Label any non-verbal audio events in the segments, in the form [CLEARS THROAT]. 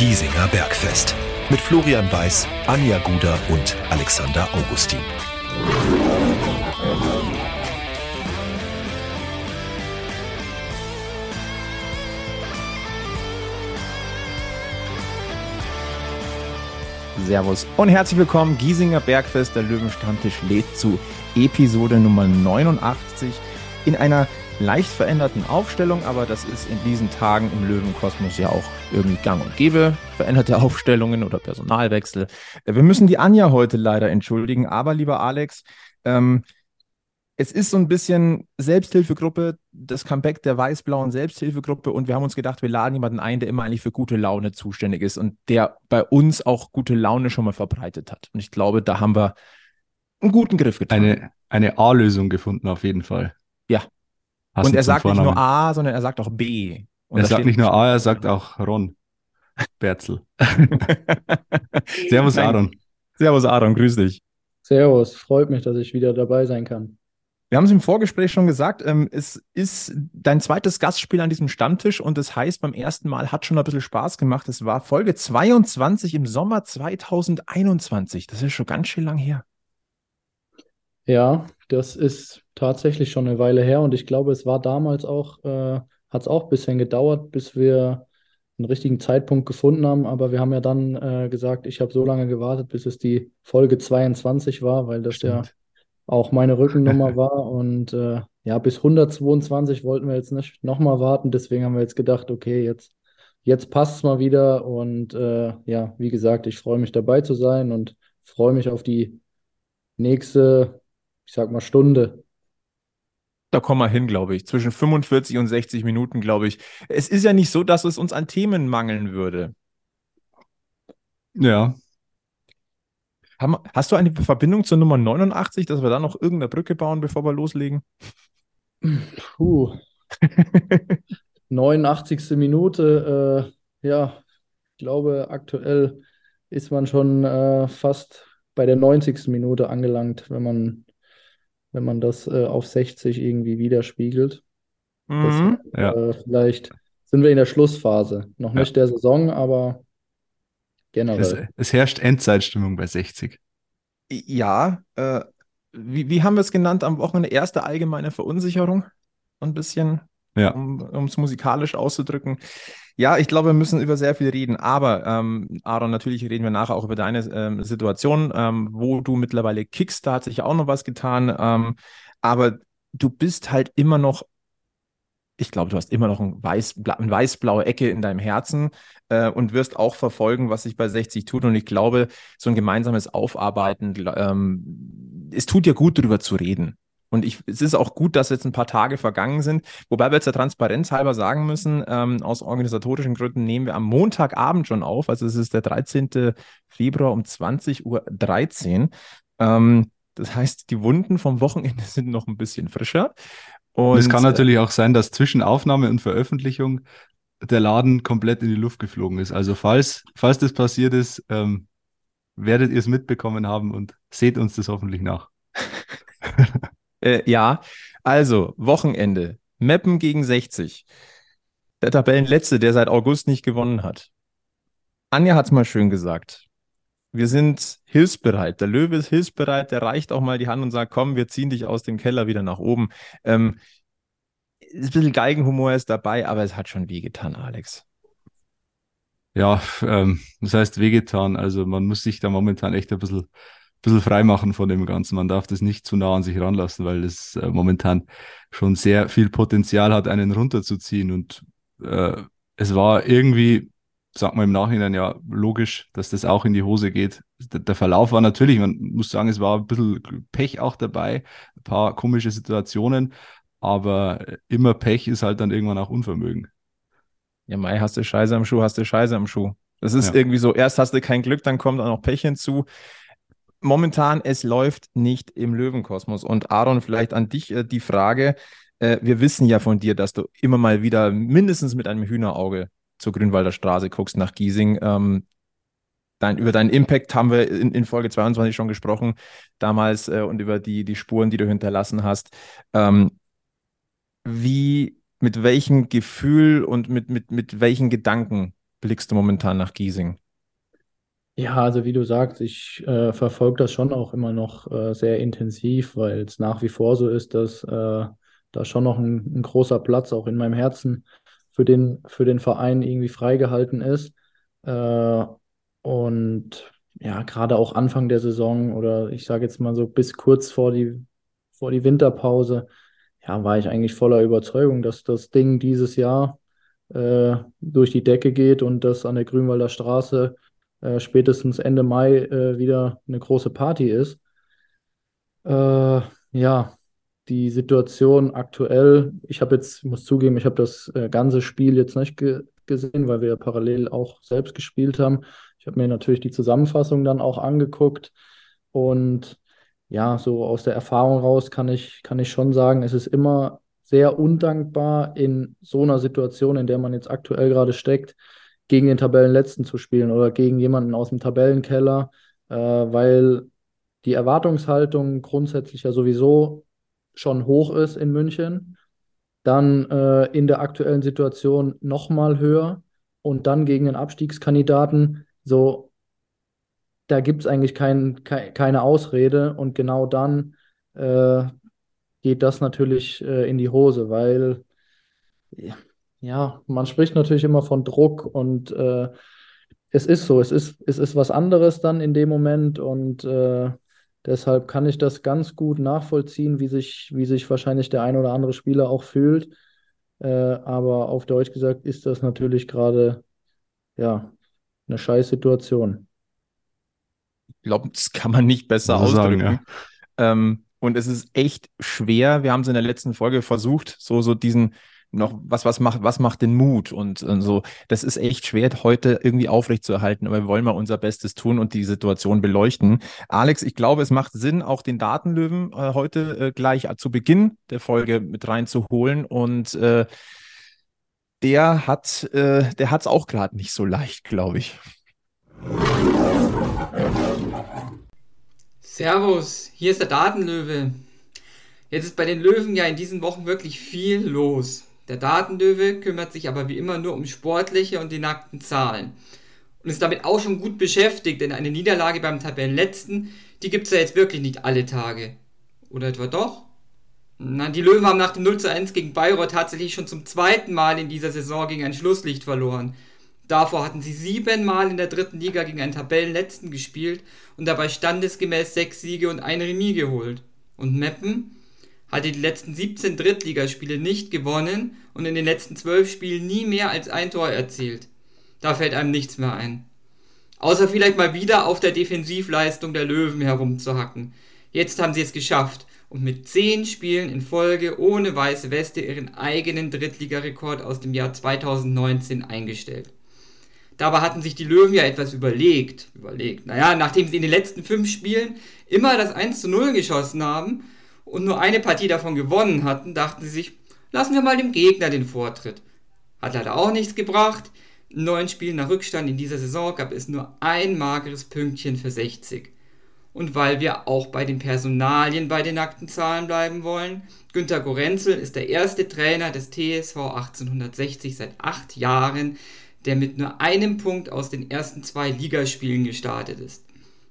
Giesinger Bergfest. Mit Florian Weiß, Anja Guder und Alexander Augustin. Servus und herzlich willkommen. Giesinger Bergfest, der Löwenstammtisch lädt zu Episode Nummer 89 in einer leicht veränderten Aufstellung, aber das ist in diesen Tagen im Löwenkosmos ja auch irgendwie gang und gäbe. Veränderte Aufstellungen oder Personalwechsel. Äh, wir müssen die Anja heute leider entschuldigen, aber lieber Alex, ähm, es ist so ein bisschen Selbsthilfegruppe, das Comeback der weiß-blauen Selbsthilfegruppe und wir haben uns gedacht, wir laden jemanden ein, der immer eigentlich für gute Laune zuständig ist und der bei uns auch gute Laune schon mal verbreitet hat. Und ich glaube, da haben wir einen guten Griff getan. Eine, eine A-Lösung gefunden, auf jeden Fall. Ja. Hast und er sagt Vornamen. nicht nur A, sondern er sagt auch B. Und er sagt nicht nur A, er sagt auch Ron. Berzel. [LAUGHS] Servus, Aaron. Servus, Aaron, grüß dich. Servus, freut mich, dass ich wieder dabei sein kann. Wir haben es im Vorgespräch schon gesagt, ähm, es ist dein zweites Gastspiel an diesem Stammtisch und das heißt, beim ersten Mal hat schon ein bisschen Spaß gemacht. Es war Folge 22 im Sommer 2021. Das ist schon ganz schön lang her. Ja, das ist tatsächlich schon eine Weile her und ich glaube, es war damals auch, äh, hat es auch ein bisschen gedauert, bis wir einen richtigen Zeitpunkt gefunden haben, aber wir haben ja dann äh, gesagt, ich habe so lange gewartet, bis es die Folge 22 war, weil das Stimmt. ja auch meine Rückennummer [LAUGHS] war. Und äh, ja, bis 122 wollten wir jetzt nicht nochmal warten. Deswegen haben wir jetzt gedacht, okay, jetzt, jetzt passt es mal wieder. Und äh, ja, wie gesagt, ich freue mich dabei zu sein und freue mich auf die nächste, ich sag mal, Stunde. Da kommen wir hin, glaube ich. Zwischen 45 und 60 Minuten, glaube ich. Es ist ja nicht so, dass es uns an Themen mangeln würde. Ja, hast du eine Verbindung zur Nummer 89, dass wir da noch irgendeine Brücke bauen, bevor wir loslegen? Puh. [LAUGHS] 89. Minute, äh, ja, ich glaube, aktuell ist man schon äh, fast bei der 90. Minute angelangt, wenn man, wenn man das äh, auf 60 irgendwie widerspiegelt. Mhm, das, ja. Äh, vielleicht sind wir in der Schlussphase. Noch nicht ja. der Saison, aber generell. Es, es, herrscht Endzeitstimmung bei 60. Ja, äh, wie, wie haben wir es genannt am Wochenende? Erste allgemeine Verunsicherung. Ein bisschen, ja. um es musikalisch auszudrücken. Ja, ich glaube, wir müssen über sehr viel reden. Aber, ähm, Aaron, natürlich reden wir nachher auch über deine ähm, Situation, ähm, wo du mittlerweile kickst. Da hat sich auch noch was getan. Ähm, aber du bist halt immer noch ich glaube, du hast immer noch ein weiß, eine weiß-blaue Ecke in deinem Herzen äh, und wirst auch verfolgen, was sich bei 60 tut. Und ich glaube, so ein gemeinsames Aufarbeiten, ähm, es tut dir gut, darüber zu reden. Und ich, es ist auch gut, dass jetzt ein paar Tage vergangen sind. Wobei wir jetzt der Transparenz halber sagen müssen, ähm, aus organisatorischen Gründen nehmen wir am Montagabend schon auf. Also es ist der 13. Februar um 20.13 Uhr. Ähm, das heißt, die Wunden vom Wochenende sind noch ein bisschen frischer. Und es kann natürlich auch sein, dass zwischen Aufnahme und Veröffentlichung der Laden komplett in die Luft geflogen ist. Also falls, falls das passiert ist, ähm, werdet ihr es mitbekommen haben und seht uns das hoffentlich nach. [LAUGHS] äh, ja, also Wochenende. Meppen gegen 60. Der Tabellenletzte, der seit August nicht gewonnen hat. Anja hat es mal schön gesagt wir sind hilfsbereit. Der Löwe ist hilfsbereit, der reicht auch mal die Hand und sagt, komm, wir ziehen dich aus dem Keller wieder nach oben. Ähm, ein bisschen Geigenhumor ist dabei, aber es hat schon wehgetan, Alex. Ja, ähm, das heißt wehgetan. Also man muss sich da momentan echt ein bisschen, bisschen frei machen von dem Ganzen. Man darf das nicht zu nah an sich ranlassen, weil es äh, momentan schon sehr viel Potenzial hat, einen runterzuziehen. Und äh, es war irgendwie sagt man im Nachhinein ja logisch, dass das auch in die Hose geht. Der, der, Verlauf war natürlich, man muss sagen, es war ein bisschen Pech auch dabei, ein paar komische Situationen, aber immer Pech ist halt dann irgendwann auch Unvermögen. Ja, Mai, hast du Scheiße am Schuh, hast du Scheiße am Schuh. Das ist ja. irgendwie so, erst hast du kein Glück, dann kommt auch noch Pech hinzu. Momentan, es läuft nicht im Löwenkosmos. Und Aaron, vielleicht an dich äh, die Frage, äh, wir wissen ja von dir, dass du immer mal wieder mindestens mit einem Hühnerauge zur Grünwalder Straße guckst nach Giesing. Ähm, dein, über deinen Impact haben wir in, in, Folge 22 schon gesprochen, damals äh, und über die, die Spuren, die du hinterlassen hast. Ähm, wie, mit welchem Gefühl und mit, mit, mit welchen Gedanken blickst du momentan nach Giesing? Ja, also wie du sagst, ich äh, verfolge das schon auch immer noch äh, sehr intensiv, weil es nach wie vor so ist, dass äh, da schon noch ein, ein, großer Platz auch in meinem Herzen für den, für den Verein irgendwie freigehalten ist. Äh, und ja, gerade auch Anfang der Saison oder ich sage jetzt mal so bis kurz vor die, vor die Winterpause, ja, war ich eigentlich voller Überzeugung, dass das Ding dieses Jahr äh, durch die Decke geht und dass an der Grünwalder Straße äh, spätestens Ende Mai äh, wieder eine große Party ist. Äh, ja, die Situation aktuell, ich habe jetzt, muss zugeben, ich habe das äh, ganze Spiel jetzt nicht ge gesehen, weil wir parallel auch selbst gespielt haben. Ich habe mir natürlich die Zusammenfassung dann auch angeguckt und ja, so aus der Erfahrung raus kann ich, kann ich schon sagen, es ist immer sehr undankbar in so einer Situation, in der man jetzt aktuell gerade steckt, gegen den Tabellenletzten zu spielen oder gegen jemanden aus dem Tabellenkeller, äh, weil die Erwartungshaltung grundsätzlich ja sowieso schon hoch ist in München, dann äh, in der aktuellen Situation nochmal höher und dann gegen den Abstiegskandidaten, so, da gibt es eigentlich kein, ke keine Ausrede und genau dann äh, geht das natürlich äh, in die Hose, weil ja, man spricht natürlich immer von Druck und äh, es ist so, es ist, es ist was anderes dann in dem Moment und äh, deshalb kann ich das ganz gut nachvollziehen, wie sich, wie sich wahrscheinlich der ein oder andere Spieler auch fühlt. Äh, aber auf Deutsch gesagt ist das natürlich gerade ja eine scheiß Situation. Ich glaube, das kann man nicht besser ausdrücken. Sagen, ja. ähm, und es ist echt schwer. Wir haben es in der letzten Folge versucht, so, so diesen, noch was, was macht, was macht den Mut und, und so. Das ist echt schwer, heute irgendwie aufrechtzuerhalten, aber wir wollen mal unser Bestes tun und die Situation beleuchten. Alex, ich glaube, es macht Sinn, auch den Datenlöwen äh, heute äh, gleich zu Beginn der Folge mit reinzuholen und äh, der hat, äh, der hat es auch gerade nicht so leicht, glaube ich. Servus, hier ist der Datenlöwe. Jetzt ist bei den Löwen ja in diesen Wochen wirklich viel los. Der Datenlöwe kümmert sich aber wie immer nur um sportliche und die nackten Zahlen. Und ist damit auch schon gut beschäftigt, denn eine Niederlage beim Tabellenletzten, die gibt es ja jetzt wirklich nicht alle Tage. Oder etwa doch? Na, die Löwen haben nach dem 0 zu 1 gegen Bayreuth tatsächlich schon zum zweiten Mal in dieser Saison gegen ein Schlusslicht verloren. Davor hatten sie siebenmal in der dritten Liga gegen einen Tabellenletzten gespielt und dabei standesgemäß sechs Siege und ein Remis geholt. Und Meppen? Hatte die letzten 17 Drittligaspiele nicht gewonnen und in den letzten 12 Spielen nie mehr als ein Tor erzielt. Da fällt einem nichts mehr ein. Außer vielleicht mal wieder auf der Defensivleistung der Löwen herumzuhacken. Jetzt haben sie es geschafft und mit 10 Spielen in Folge ohne weiße Weste ihren eigenen Drittligarekord aus dem Jahr 2019 eingestellt. Dabei hatten sich die Löwen ja etwas überlegt. Überlegt. Naja, nachdem sie in den letzten 5 Spielen immer das 1 zu 0 geschossen haben, und nur eine Partie davon gewonnen hatten, dachten sie sich, lassen wir mal dem Gegner den Vortritt. Hat leider auch nichts gebracht. In neun Spielen nach Rückstand in dieser Saison gab es nur ein mageres Pünktchen für 60. Und weil wir auch bei den Personalien bei den nackten Zahlen bleiben wollen, Günter Gorenzel ist der erste Trainer des TSV 1860 seit acht Jahren, der mit nur einem Punkt aus den ersten zwei Ligaspielen gestartet ist.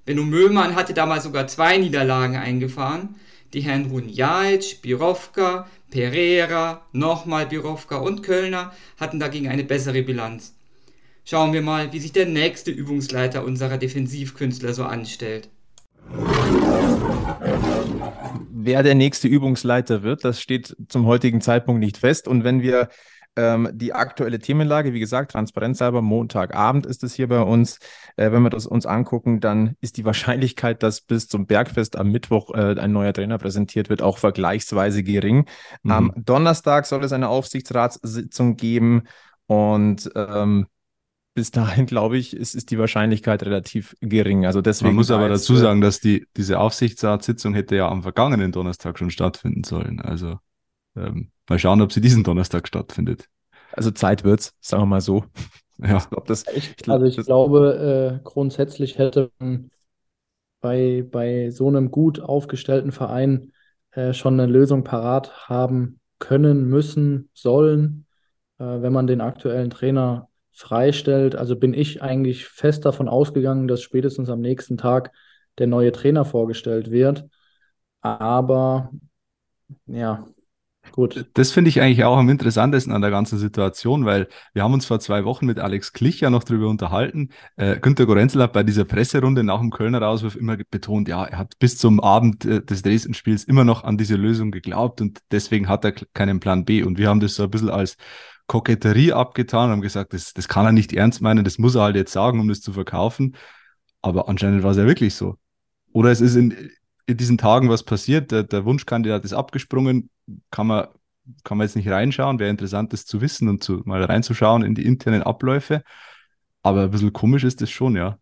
Benno Möhlmann hatte damals sogar zwei Niederlagen eingefahren, die Herren Runjajic, Birovka, Pereira, nochmal Birovka und Kölner hatten dagegen eine bessere Bilanz. Schauen wir mal, wie sich der nächste Übungsleiter unserer Defensivkünstler so anstellt. Wer der nächste Übungsleiter wird, das steht zum heutigen Zeitpunkt nicht fest. Und wenn wir ähm, die aktuelle Themenlage, wie gesagt, transparenzhalber, Montagabend ist es hier bei uns. Äh, wenn wir das uns angucken, dann ist die Wahrscheinlichkeit, dass bis zum Bergfest am Mittwoch äh, ein neuer Trainer präsentiert wird, auch vergleichsweise gering. Mhm. Am Donnerstag soll es eine Aufsichtsratssitzung geben und ähm, bis dahin, glaube ich, ist, ist die Wahrscheinlichkeit relativ gering. Also deswegen Man muss aber dazu äh, sagen, dass die, diese Aufsichtsratssitzung hätte ja am vergangenen Donnerstag schon stattfinden sollen. Also ähm, mal schauen, ob sie diesen Donnerstag stattfindet. Also Zeit wird's, sagen wir mal so. Ja. Ich glaub, das, ich, also ich das, glaube, äh, grundsätzlich hätte man bei, bei so einem gut aufgestellten Verein äh, schon eine Lösung parat haben können, müssen, sollen, äh, wenn man den aktuellen Trainer freistellt. Also bin ich eigentlich fest davon ausgegangen, dass spätestens am nächsten Tag der neue Trainer vorgestellt wird. Aber ja, Gut. Das finde ich eigentlich auch am interessantesten an der ganzen Situation, weil wir haben uns vor zwei Wochen mit Alex Klich ja noch darüber unterhalten. Äh, Günter Gorenzel hat bei dieser Presserunde nach dem Kölner Rauswurf immer betont, ja, er hat bis zum Abend äh, des Dresden-Spiels immer noch an diese Lösung geglaubt und deswegen hat er keinen Plan B. Und wir haben das so ein bisschen als Koketterie abgetan und haben gesagt, das, das kann er nicht ernst meinen, das muss er halt jetzt sagen, um das zu verkaufen. Aber anscheinend war es ja wirklich so. Oder es ist in, in diesen Tagen was passiert, der, der Wunschkandidat ist abgesprungen, kann man, kann man jetzt nicht reinschauen, wäre interessant, das zu wissen und zu, mal reinzuschauen in die internen Abläufe. Aber ein bisschen komisch ist das schon, ja.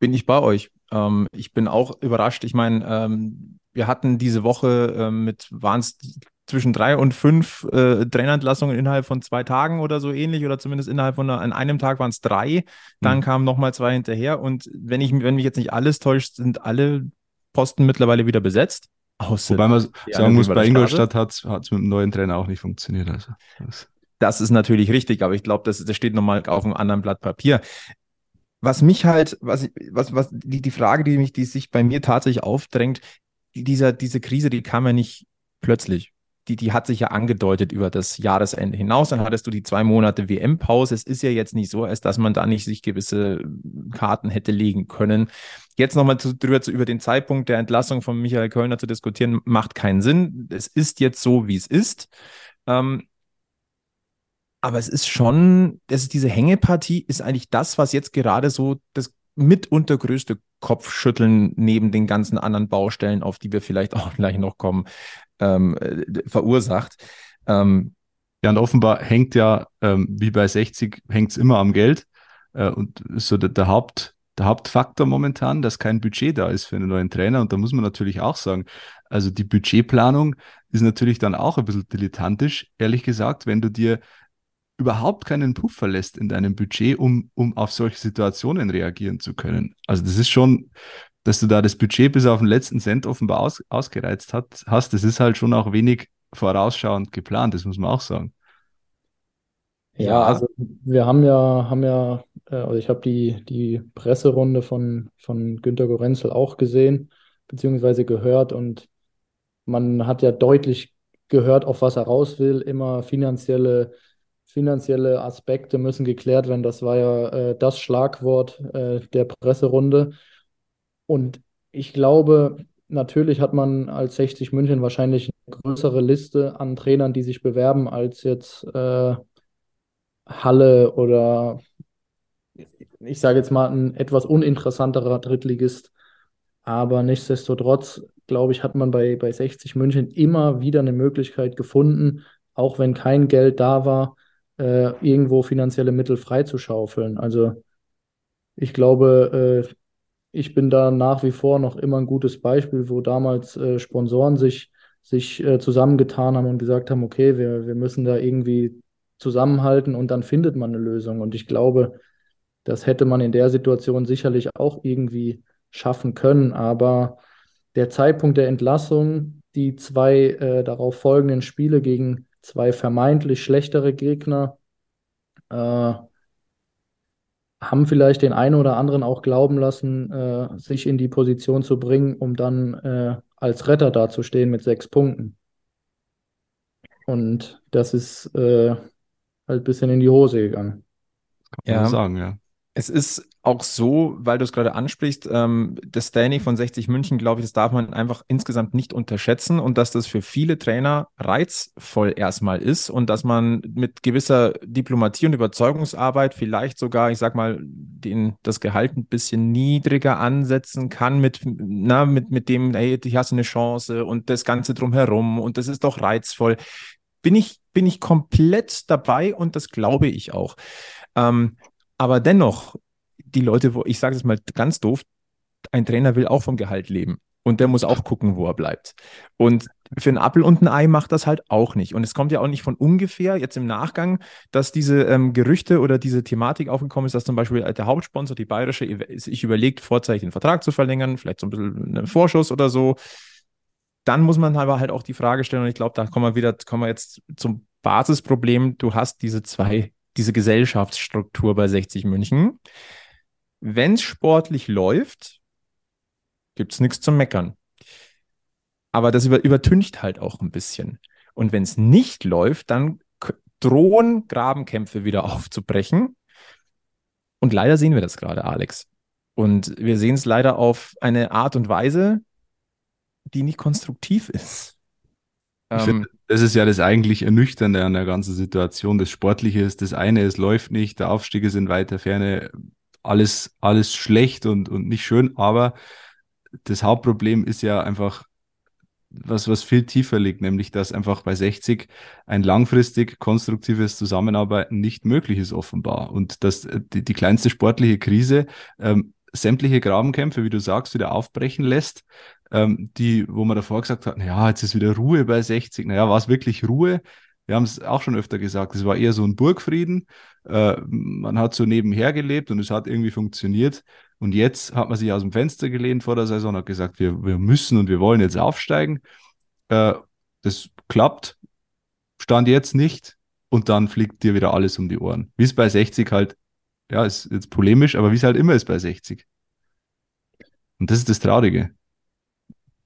Bin ich bei euch. Ähm, ich bin auch überrascht. Ich meine, ähm, wir hatten diese Woche ähm, mit, waren es zwischen drei und fünf äh, Trainerentlassungen innerhalb von zwei Tagen oder so ähnlich oder zumindest innerhalb von einer, an einem Tag waren es drei. Dann mhm. kamen nochmal zwei hinterher und wenn ich, wenn mich jetzt nicht alles täuscht, sind alle Posten mittlerweile wieder besetzt. Außer Wobei man sagen muss, bei Ingolstadt hat es mit dem neuen Trainer auch nicht funktioniert. Also das, das ist natürlich richtig, aber ich glaube, das, das steht nochmal auf einem anderen Blatt Papier. Was mich halt, was, was, was die, die Frage, die mich, die sich bei mir tatsächlich aufdrängt, dieser, diese Krise, die kam ja nicht plötzlich die, die hat sich ja angedeutet über das Jahresende hinaus. Dann hattest du die zwei Monate WM-Pause. Es ist ja jetzt nicht so, als dass man da nicht sich gewisse Karten hätte legen können. Jetzt nochmal drüber zu, über den Zeitpunkt der Entlassung von Michael Kölner zu diskutieren, macht keinen Sinn. Es ist jetzt so, wie es ist. Ähm, aber es ist schon, das ist diese Hängepartie ist eigentlich das, was jetzt gerade so das mitunter größte Kopfschütteln neben den ganzen anderen Baustellen, auf die wir vielleicht [LAUGHS] auch gleich noch kommen, ähm, verursacht. Ähm, ja, und offenbar hängt ja, ähm, wie bei 60, hängt es immer am Geld. Äh, und so der, der, Haupt, der Hauptfaktor momentan, dass kein Budget da ist für einen neuen Trainer. Und da muss man natürlich auch sagen, also die Budgetplanung ist natürlich dann auch ein bisschen dilettantisch, ehrlich gesagt, wenn du dir überhaupt keinen Puffer lässt in deinem Budget, um, um auf solche Situationen reagieren zu können. Also das ist schon, dass du da das Budget bis auf den letzten Cent offenbar aus, ausgereizt hat, hast, das ist halt schon auch wenig vorausschauend geplant, das muss man auch sagen. Ja, also wir haben ja, haben ja, äh, also ich habe die, die Presserunde von, von Günter Gorenzel auch gesehen, beziehungsweise gehört und man hat ja deutlich gehört, auf was er raus will, immer finanzielle finanzielle Aspekte müssen geklärt werden. Das war ja äh, das Schlagwort äh, der Presserunde. Und ich glaube, natürlich hat man als 60 München wahrscheinlich eine größere Liste an Trainern, die sich bewerben, als jetzt äh, Halle oder ich sage jetzt mal ein etwas uninteressanterer Drittligist. Aber nichtsdestotrotz, glaube ich, hat man bei, bei 60 München immer wieder eine Möglichkeit gefunden, auch wenn kein Geld da war, äh, irgendwo finanzielle Mittel freizuschaufeln. Also ich glaube, äh, ich bin da nach wie vor noch immer ein gutes Beispiel, wo damals äh, Sponsoren sich, sich äh, zusammengetan haben und gesagt haben, okay, wir, wir müssen da irgendwie zusammenhalten und dann findet man eine Lösung. Und ich glaube, das hätte man in der Situation sicherlich auch irgendwie schaffen können. Aber der Zeitpunkt der Entlassung, die zwei äh, darauf folgenden Spiele gegen zwei vermeintlich schlechtere Gegner äh, haben vielleicht den einen oder anderen auch glauben lassen, äh, sich in die Position zu bringen, um dann äh, als Retter dazustehen mit sechs Punkten. Und das ist äh, halt ein bisschen in die Hose gegangen. Das kann man ja. sagen, ja. Es ist auch so, weil du es gerade ansprichst, ähm, das Standing von 60 München, glaube ich, das darf man einfach insgesamt nicht unterschätzen und dass das für viele Trainer reizvoll erstmal ist und dass man mit gewisser Diplomatie und Überzeugungsarbeit vielleicht sogar, ich sag mal, den, das Gehalt ein bisschen niedriger ansetzen kann mit, na, mit, mit dem, hey, du hast eine Chance und das Ganze drumherum und das ist doch reizvoll. Bin ich, bin ich komplett dabei und das glaube ich auch. Ähm, aber dennoch, die Leute, wo ich sage es mal ganz doof, ein Trainer will auch vom Gehalt leben. Und der muss auch gucken, wo er bleibt. Und für einen Appel und ein Ei macht das halt auch nicht. Und es kommt ja auch nicht von ungefähr, jetzt im Nachgang, dass diese ähm, Gerüchte oder diese Thematik aufgekommen ist, dass zum Beispiel der Hauptsponsor, die Bayerische, sich überlegt, vorzeitig den Vertrag zu verlängern, vielleicht so ein bisschen einen Vorschuss oder so. Dann muss man aber halt auch die Frage stellen, und ich glaube, da kommen wir wieder, kommen wir jetzt zum Basisproblem. Du hast diese zwei diese Gesellschaftsstruktur bei 60 München. Wenn es sportlich läuft, gibt es nichts zu meckern. Aber das über, übertüncht halt auch ein bisschen. Und wenn es nicht läuft, dann drohen Grabenkämpfe wieder aufzubrechen. Und leider sehen wir das gerade, Alex. Und wir sehen es leider auf eine Art und Weise, die nicht konstruktiv ist. Ich finde, ähm, das ist ja das eigentlich Ernüchternde an der ganzen Situation. Das Sportliche ist das eine, es läuft nicht, der Aufstieg ist in weiter Ferne, alles, alles schlecht und, und nicht schön, aber das Hauptproblem ist ja einfach was, was viel tiefer liegt, nämlich dass einfach bei 60 ein langfristig konstruktives Zusammenarbeiten nicht möglich ist, offenbar. Und dass äh, die, die kleinste sportliche Krise ähm, sämtliche Grabenkämpfe, wie du sagst, wieder aufbrechen lässt, ähm, die, wo man davor gesagt hat, naja, jetzt ist wieder Ruhe bei 60. Naja, war es wirklich Ruhe? Wir haben es auch schon öfter gesagt, es war eher so ein Burgfrieden. Äh, man hat so nebenher gelebt und es hat irgendwie funktioniert. Und jetzt hat man sich aus dem Fenster gelehnt vor der Saison und hat gesagt, wir, wir müssen und wir wollen jetzt aufsteigen. Äh, das klappt, stand jetzt nicht und dann fliegt dir wieder alles um die Ohren. Wie es bei 60 halt, ja, ist jetzt polemisch, aber wie es halt immer ist bei 60. Und das ist das Traurige.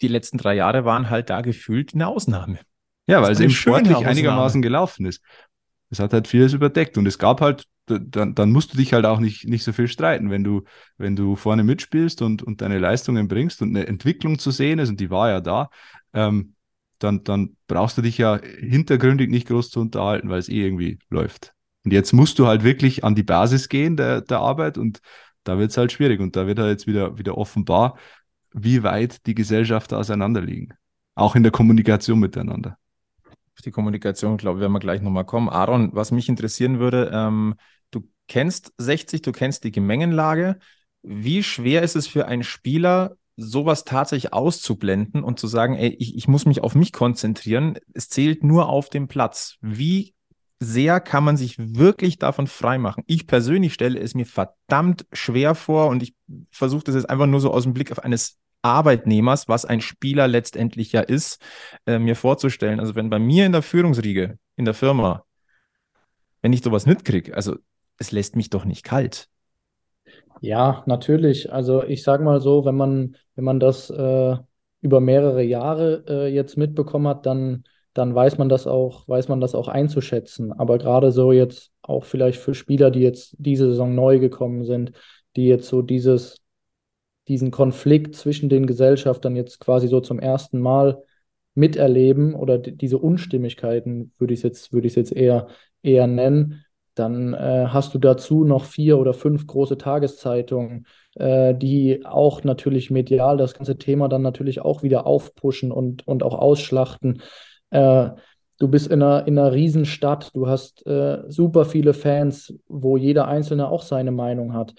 Die letzten drei Jahre waren halt da gefühlt eine Ausnahme. Ja, weil es eben sportlich einigermaßen gelaufen ist. Es hat halt vieles überdeckt und es gab halt dann, dann musst du dich halt auch nicht, nicht so viel streiten, wenn du, wenn du vorne mitspielst und, und deine Leistungen bringst und eine Entwicklung zu sehen ist, und die war ja da, ähm, dann, dann brauchst du dich ja hintergründig nicht groß zu unterhalten, weil es eh irgendwie läuft. Und jetzt musst du halt wirklich an die Basis gehen der, der Arbeit und da wird es halt schwierig. Und da wird halt jetzt wieder, wieder offenbar, wie weit die Gesellschaften auseinanderliegen. Auch in der Kommunikation miteinander. Auf die Kommunikation, glaube ich, werden wir gleich nochmal kommen. Aaron, was mich interessieren würde, ähm, kennst 60, du kennst die Gemengenlage. Wie schwer ist es für einen Spieler, sowas tatsächlich auszublenden und zu sagen, ey, ich, ich muss mich auf mich konzentrieren, es zählt nur auf dem Platz. Wie sehr kann man sich wirklich davon freimachen? Ich persönlich stelle es mir verdammt schwer vor und ich versuche das jetzt einfach nur so aus dem Blick auf eines Arbeitnehmers, was ein Spieler letztendlich ja ist, äh, mir vorzustellen. Also wenn bei mir in der Führungsriege, in der Firma, wenn ich sowas mitkriege, also es lässt mich doch nicht kalt. Ja, natürlich. Also ich sage mal so, wenn man, wenn man das äh, über mehrere Jahre äh, jetzt mitbekommen hat, dann, dann weiß man das auch, weiß man das auch einzuschätzen. Aber gerade so jetzt auch vielleicht für Spieler, die jetzt diese Saison neu gekommen sind, die jetzt so dieses, diesen Konflikt zwischen den Gesellschaftern jetzt quasi so zum ersten Mal miterleben oder diese Unstimmigkeiten, würde ich jetzt, würde ich jetzt eher, eher nennen, dann äh, hast du dazu noch vier oder fünf große Tageszeitungen, äh, die auch natürlich medial das ganze Thema dann natürlich auch wieder aufpushen und, und auch ausschlachten. Äh, du bist in einer, in einer Riesenstadt, du hast äh, super viele Fans, wo jeder Einzelne auch seine Meinung hat.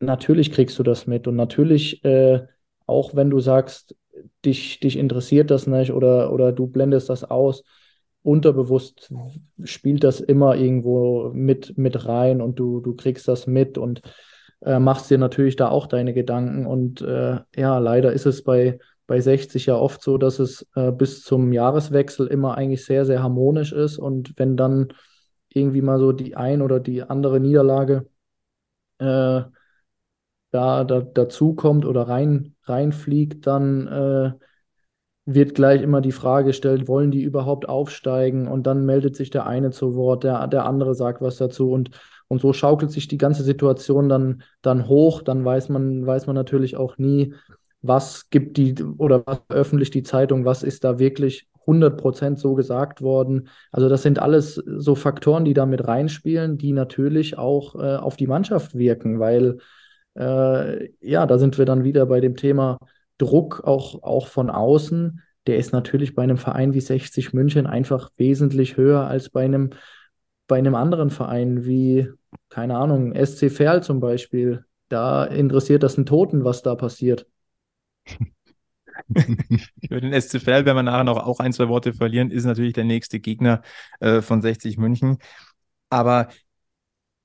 Natürlich kriegst du das mit und natürlich, äh, auch wenn du sagst, dich, dich interessiert das nicht oder, oder du blendest das aus, unterbewusst spielt das immer irgendwo mit, mit rein und du, du kriegst das mit und äh, machst dir natürlich da auch deine Gedanken. Und äh, ja, leider ist es bei, bei 60 ja oft so, dass es äh, bis zum Jahreswechsel immer eigentlich sehr, sehr harmonisch ist. Und wenn dann irgendwie mal so die ein oder die andere Niederlage äh, da, da dazu kommt oder rein, reinfliegt, dann äh, wird gleich immer die Frage gestellt, wollen die überhaupt aufsteigen? Und dann meldet sich der eine zu Wort, der, der andere sagt was dazu und, und so schaukelt sich die ganze Situation dann, dann hoch. Dann weiß man, weiß man natürlich auch nie, was gibt die oder was veröffentlicht die Zeitung, was ist da wirklich 100% so gesagt worden. Also das sind alles so Faktoren, die da mit reinspielen, die natürlich auch äh, auf die Mannschaft wirken, weil äh, ja, da sind wir dann wieder bei dem Thema Druck auch, auch von außen, der ist natürlich bei einem Verein wie 60 München einfach wesentlich höher als bei einem, bei einem anderen Verein wie, keine Ahnung, SC Verl zum Beispiel. Da interessiert das einen Toten, was da passiert. [LAUGHS] Über den SC Verl werden wir nachher noch auch ein, zwei Worte verlieren, ist natürlich der nächste Gegner äh, von 60 München. Aber,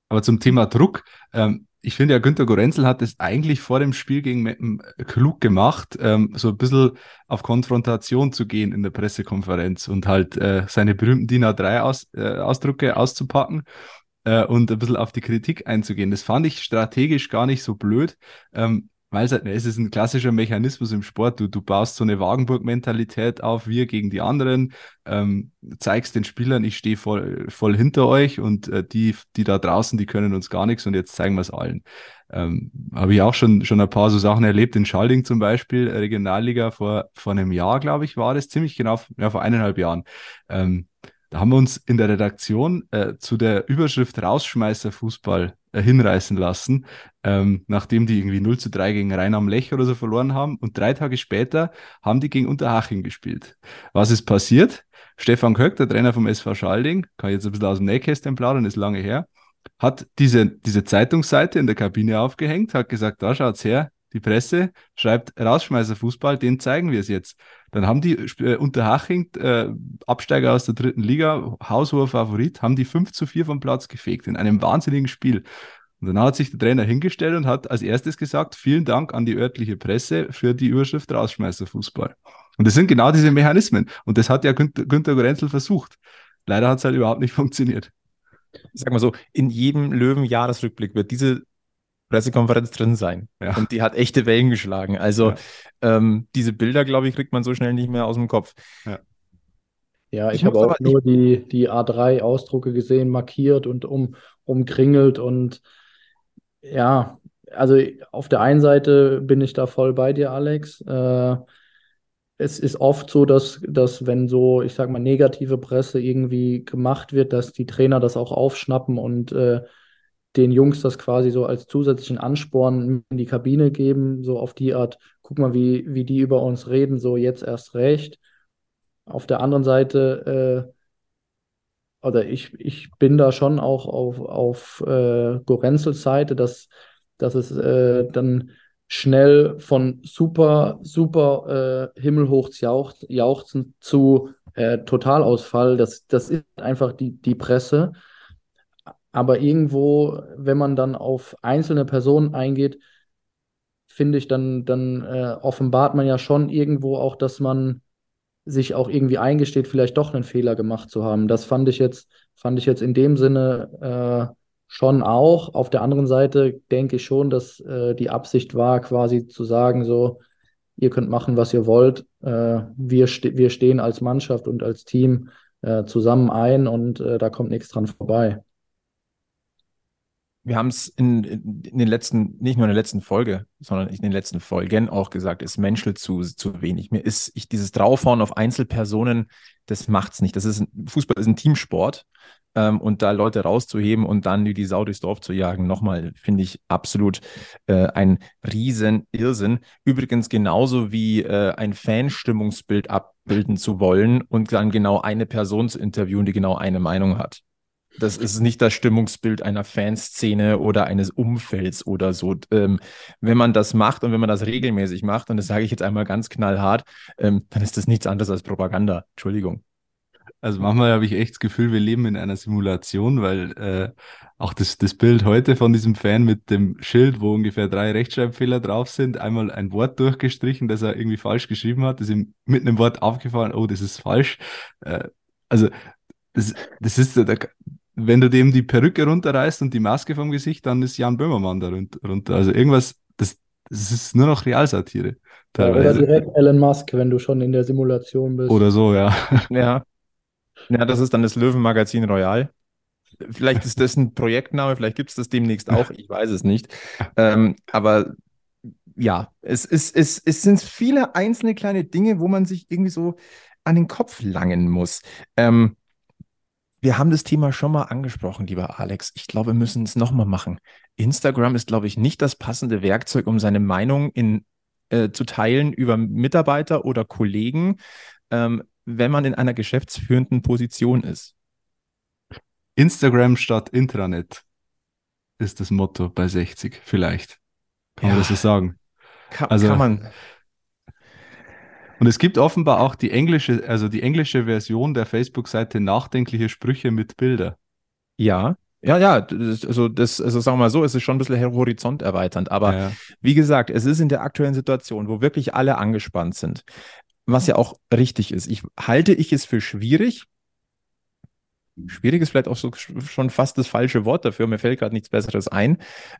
aber zum Thema Druck, ähm, ich finde ja, Günter Gorenzel hat es eigentlich vor dem Spiel gegen Meppen klug gemacht, ähm, so ein bisschen auf Konfrontation zu gehen in der Pressekonferenz und halt äh, seine berühmten DIN A3-Ausdrucke -Aus, äh, auszupacken äh, und ein bisschen auf die Kritik einzugehen. Das fand ich strategisch gar nicht so blöd. Ähm, weil es, halt, es ist ein klassischer Mechanismus im Sport. Du, du baust so eine Wagenburg-Mentalität auf, wir gegen die anderen, ähm, zeigst den Spielern, ich stehe voll, voll hinter euch und äh, die, die da draußen, die können uns gar nichts und jetzt zeigen wir es allen. Ähm, Habe ich auch schon, schon ein paar so Sachen erlebt, in Schalding zum Beispiel, Regionalliga vor, vor einem Jahr, glaube ich, war das, ziemlich genau, ja, vor eineinhalb Jahren. Ähm, da haben wir uns in der Redaktion äh, zu der Überschrift Rausschmeißer Fußball hinreißen lassen, ähm, nachdem die irgendwie 0 zu 3 gegen Rhein am Lech oder so verloren haben. Und drei Tage später haben die gegen Unterhaching gespielt. Was ist passiert? Stefan Köck, der Trainer vom SV Schalding, kann jetzt ein bisschen aus dem Nähkästchen plaudern, ist lange her, hat diese, diese Zeitungsseite in der Kabine aufgehängt, hat gesagt, da schaut's her, die Presse schreibt Rausschmeißer Fußball, den zeigen wir es jetzt. Dann haben die äh, Unterhaching, äh, Absteiger aus der dritten Liga, haushoher Favorit, haben die 5 zu 4 vom Platz gefegt in einem wahnsinnigen Spiel. Und dann hat sich der Trainer hingestellt und hat als erstes gesagt, vielen Dank an die örtliche Presse für die Überschrift Rausschmeißer Fußball. Und das sind genau diese Mechanismen. Und das hat ja Günter, Günter Gorenzel versucht. Leider hat es halt überhaupt nicht [LAUGHS] funktioniert. Ich sag mal so, in jedem Löwen-Jahresrückblick wird diese Pressekonferenz drin sein. Ja. Und die hat echte Wellen geschlagen. Also ja. ähm, diese Bilder, glaube ich, kriegt man so schnell nicht mehr aus dem Kopf. Ja, ja ich, ich habe auch nur die, die A3-Ausdrucke gesehen, markiert und um, umkringelt. Und ja, also auf der einen Seite bin ich da voll bei dir, Alex. Äh, es ist oft so, dass, dass wenn so, ich sag mal, negative Presse irgendwie gemacht wird, dass die Trainer das auch aufschnappen und äh, den Jungs das quasi so als zusätzlichen Ansporn in die Kabine geben, so auf die Art, guck mal, wie, wie die über uns reden, so jetzt erst recht. Auf der anderen Seite, äh, oder ich, ich bin da schon auch auf, auf äh, Gorenzels Seite, dass, dass es äh, dann schnell von super, super äh, himmelhoch jauchzen zu äh, Totalausfall, das, das ist einfach die, die Presse. Aber irgendwo, wenn man dann auf einzelne Personen eingeht, finde ich, dann, dann äh, offenbart man ja schon irgendwo auch, dass man sich auch irgendwie eingesteht, vielleicht doch einen Fehler gemacht zu haben. Das fand ich jetzt, fand ich jetzt in dem Sinne äh, schon auch. Auf der anderen Seite denke ich schon, dass äh, die Absicht war, quasi zu sagen, so, ihr könnt machen, was ihr wollt. Äh, wir, ste wir stehen als Mannschaft und als Team äh, zusammen ein und äh, da kommt nichts dran vorbei wir haben es in, in, den letzten, nicht nur in der letzten Folge, sondern in den letzten Folgen auch gesagt, es menschelt zu, zu wenig. Mir ist ich, dieses Draufhauen auf Einzelpersonen, das macht's nicht. Das ist ein, Fußball ist ein Teamsport. Ähm, und da Leute rauszuheben und dann wie die Sau durchs Dorf zu jagen, nochmal, finde ich absolut äh, ein riesen Irrsinn. Übrigens genauso wie äh, ein Fanstimmungsbild abbilden zu wollen und dann genau eine Person zu interviewen, die genau eine Meinung hat. Das ist nicht das Stimmungsbild einer Fanszene oder eines Umfelds oder so. Ähm, wenn man das macht und wenn man das regelmäßig macht, und das sage ich jetzt einmal ganz knallhart, ähm, dann ist das nichts anderes als Propaganda. Entschuldigung. Also manchmal habe ich echt das Gefühl, wir leben in einer Simulation, weil äh, auch das, das Bild heute von diesem Fan mit dem Schild, wo ungefähr drei Rechtschreibfehler drauf sind, einmal ein Wort durchgestrichen, das er irgendwie falsch geschrieben hat, ist ihm mit einem Wort aufgefallen, oh, das ist falsch. Äh, also das, das ist, da, wenn du dem die Perücke runterreißt und die Maske vom Gesicht, dann ist Jan Böhmermann da runter. Also irgendwas, das, das ist nur noch Realsatire. Teilweise. oder direkt Elon Musk, wenn du schon in der Simulation bist. Oder so, ja. [LAUGHS] Ja. Ja, das ist dann das Löwenmagazin Royal. Vielleicht ist das ein Projektname, vielleicht gibt es das demnächst auch, ich weiß es nicht. Ähm, aber ja, es, es, es, es sind viele einzelne kleine Dinge, wo man sich irgendwie so an den Kopf langen muss. Ähm, wir haben das Thema schon mal angesprochen, lieber Alex. Ich glaube, wir müssen es nochmal machen. Instagram ist, glaube ich, nicht das passende Werkzeug, um seine Meinung in, äh, zu teilen über Mitarbeiter oder Kollegen, ähm, wenn man in einer geschäftsführenden Position ist. Instagram statt Intranet ist das Motto bei 60, vielleicht. Kann ja, man das so sagen? Kann, also, kann man. Und es gibt offenbar auch die englische, also die englische Version der Facebook-Seite Nachdenkliche Sprüche mit Bilder. Ja, ja, ja, das, also das, also sagen wir mal so, es ist schon ein bisschen horizont erweiternd. Aber ja. wie gesagt, es ist in der aktuellen Situation, wo wirklich alle angespannt sind, was ja auch richtig ist. Ich halte ich es für schwierig, schwierig ist vielleicht auch so schon fast das falsche Wort dafür. Mir fällt gerade nichts Besseres ein.